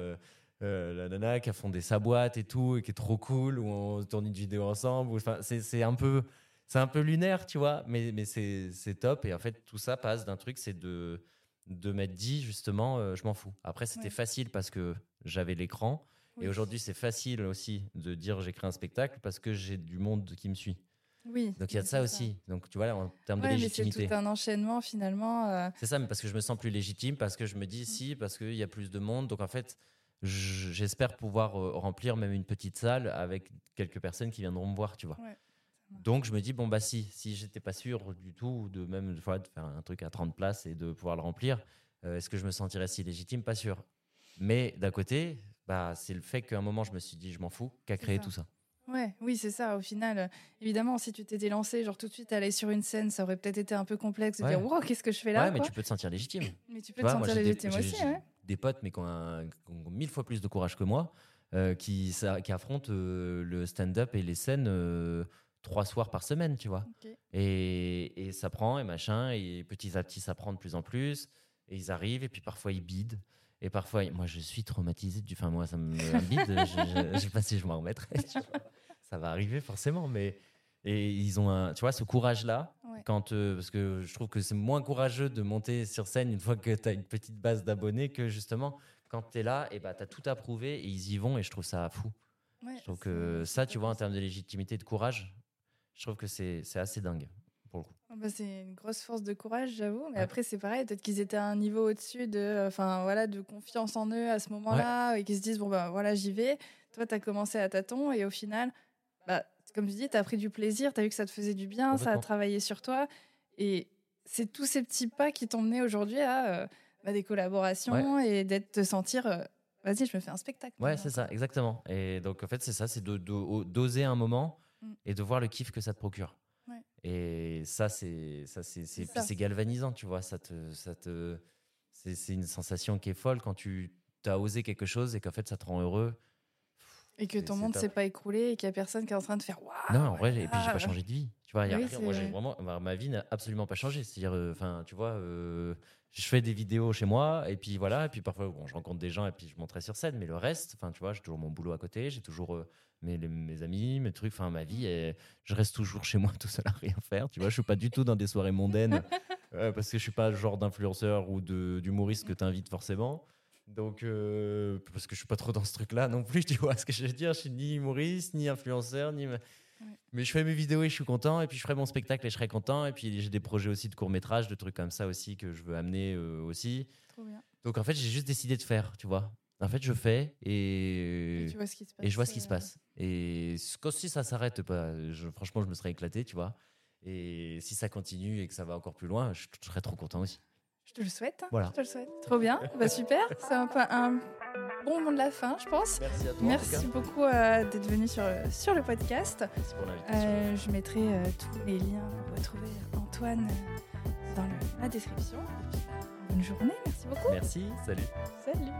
la nana qui a fondé sa boîte et tout, et qui est trop cool, où on tourne une vidéo ensemble. Enfin, c'est un peu, c'est un peu lunaire, tu vois, mais, mais c'est top. Et en fait, tout ça passe d'un truc, c'est de de m'être dit justement, euh, je m'en fous. Après, c'était facile parce que j'avais l'écran. Et aujourd'hui, c'est facile aussi de dire créé un spectacle parce que j'ai du monde qui me suit. Oui. Donc il y a de ça aussi. Donc tu vois, en termes de légitimité. C'est tout un enchaînement finalement. Euh. C'est ça, mais parce que je me sens plus légitime, parce que je me dis mm. si, parce qu'il y a plus de monde. Donc en fait, j'espère pouvoir euh, remplir même une petite salle avec quelques personnes qui viendront me voir, tu vois. Donc je me dis bon bah si si j'étais pas sûr du tout de même de faire un truc à 30 places et de pouvoir le remplir, euh, est-ce que je me sentirais si légitime? Pas sûr. Mais d'un côté, bah c'est le fait qu'à un moment je me suis dit je m'en fous qu'a créé tout ça. Ouais, oui, c'est ça. Au final, euh, évidemment, si tu t'étais lancé, genre tout de suite aller sur une scène, ça aurait peut-être été un peu complexe de dire, wow, qu'est-ce que je fais là Ouais, mais tu peux te sentir légitime. mais tu peux te sentir légitime aussi. Ouais. Des potes, mais qui ont, mille fois plus de courage que moi, euh, qui, qui affrontent euh, le stand-up et les scènes trois soirs par semaine, tu vois. Et, et, ça prend, et machin, et petit à petit, ça prend de plus en plus. Et ils arrivent, et puis parfois, ils bident. Et parfois, moi, je suis traumatisé du. Enfin, moi, ça me [laughs] bide. je, ne sais pas si je m'en remettrai. ça va arriver forcément, mais. Et ils ont un, tu vois, ce courage-là, quand euh, parce que je trouve que c'est moins courageux de monter sur scène une fois que tu as une petite base d'abonnés que justement quand tu es là, et bah, tu as tout approuvé et ils y vont et je trouve ça fou. je trouve que ça, tu vois, en termes de légitimité et de courage, je trouve que c'est assez dingue. Ah bah, c'est une grosse force de courage, j'avoue. Mais après, c'est pareil. Peut-être qu'ils étaient à un niveau au-dessus de, enfin, voilà, de confiance en eux à ce moment-là et qu'ils se disent, bon, bah voilà, j'y vais. Toi, tu as commencé à tâtons et au final, bah, comme tu dis, tu as pris du plaisir, tu as vu que ça te faisait du bien, ça a travaillé sur toi. Et c'est tous ces petits pas qui t'ont mené aujourd'hui à euh, bah, des collaborations et d'être te sentir. Euh, vas-y, je me fais un spectacle. Ouais, c'est ça, exactement. Et donc, en fait, c'est ça, c'est d'oser un moment mm. et de voir le kiff que ça te procure. Et ça, c'est ça, c'est c'est galvanisant, tu vois. Ça te, ça te, c'est une sensation qui est folle quand tu as osé quelque chose et qu'en fait ça te rend heureux. Et que ton monde s'est pas écroulé et qu'il y a personne qui est en train de faire waouh. Non, en vrai, et puis j'ai pas changé de vie. Tu vois, y a moi, j'ai vraiment, ma vie n'a absolument pas changé. C'est-à-dire, euh, enfin, tu vois, euh, je fais des vidéos chez moi et puis voilà, et puis parfois, bon, je rencontre des gens et puis je monterai sur scène, mais le reste, enfin, tu vois, j'ai toujours mon boulot à côté, j'ai toujours euh, mes, mes amis, mes trucs, enfin ma vie. Et je reste toujours chez moi [laughs] tout seul à rien faire. Tu vois, je suis pas du tout dans des soirées mondaines [laughs] euh, parce que je suis pas le genre d'influenceur ou d'humoriste que tu invites forcément. Donc, euh, parce que je suis pas trop dans ce truc-là non plus, [laughs] tu vois ce que je veux dire. Je suis ni humoriste, ni influenceur, ni. Mais je fais mes vidéos et je suis content. Et puis je ferai mon spectacle et je serai content. Et puis j'ai des projets aussi de court métrage, de trucs comme ça aussi que je veux amener euh, aussi. Donc en fait, j'ai juste décidé de faire, tu vois. En fait, je fais et, et, vois ce qui se passe, et je vois ce qui se passe. Et si ça s'arrête pas, franchement, je me serais éclaté, tu vois. Et si ça continue et que ça va encore plus loin, je, serais trop content aussi. Je te le souhaite. Hein. Voilà. Je te le souhaite. Trop bien. bah, super. [laughs] C'est un, un bon moment de la fin, je pense. Merci à toi. Merci beaucoup euh, d'être venu sur, sur le podcast. Merci pour l'invitation. Euh, je mettrai euh, tous les liens pour retrouver Antoine dans la description. Bonne journée. Merci beaucoup. Merci. Salut. Salut.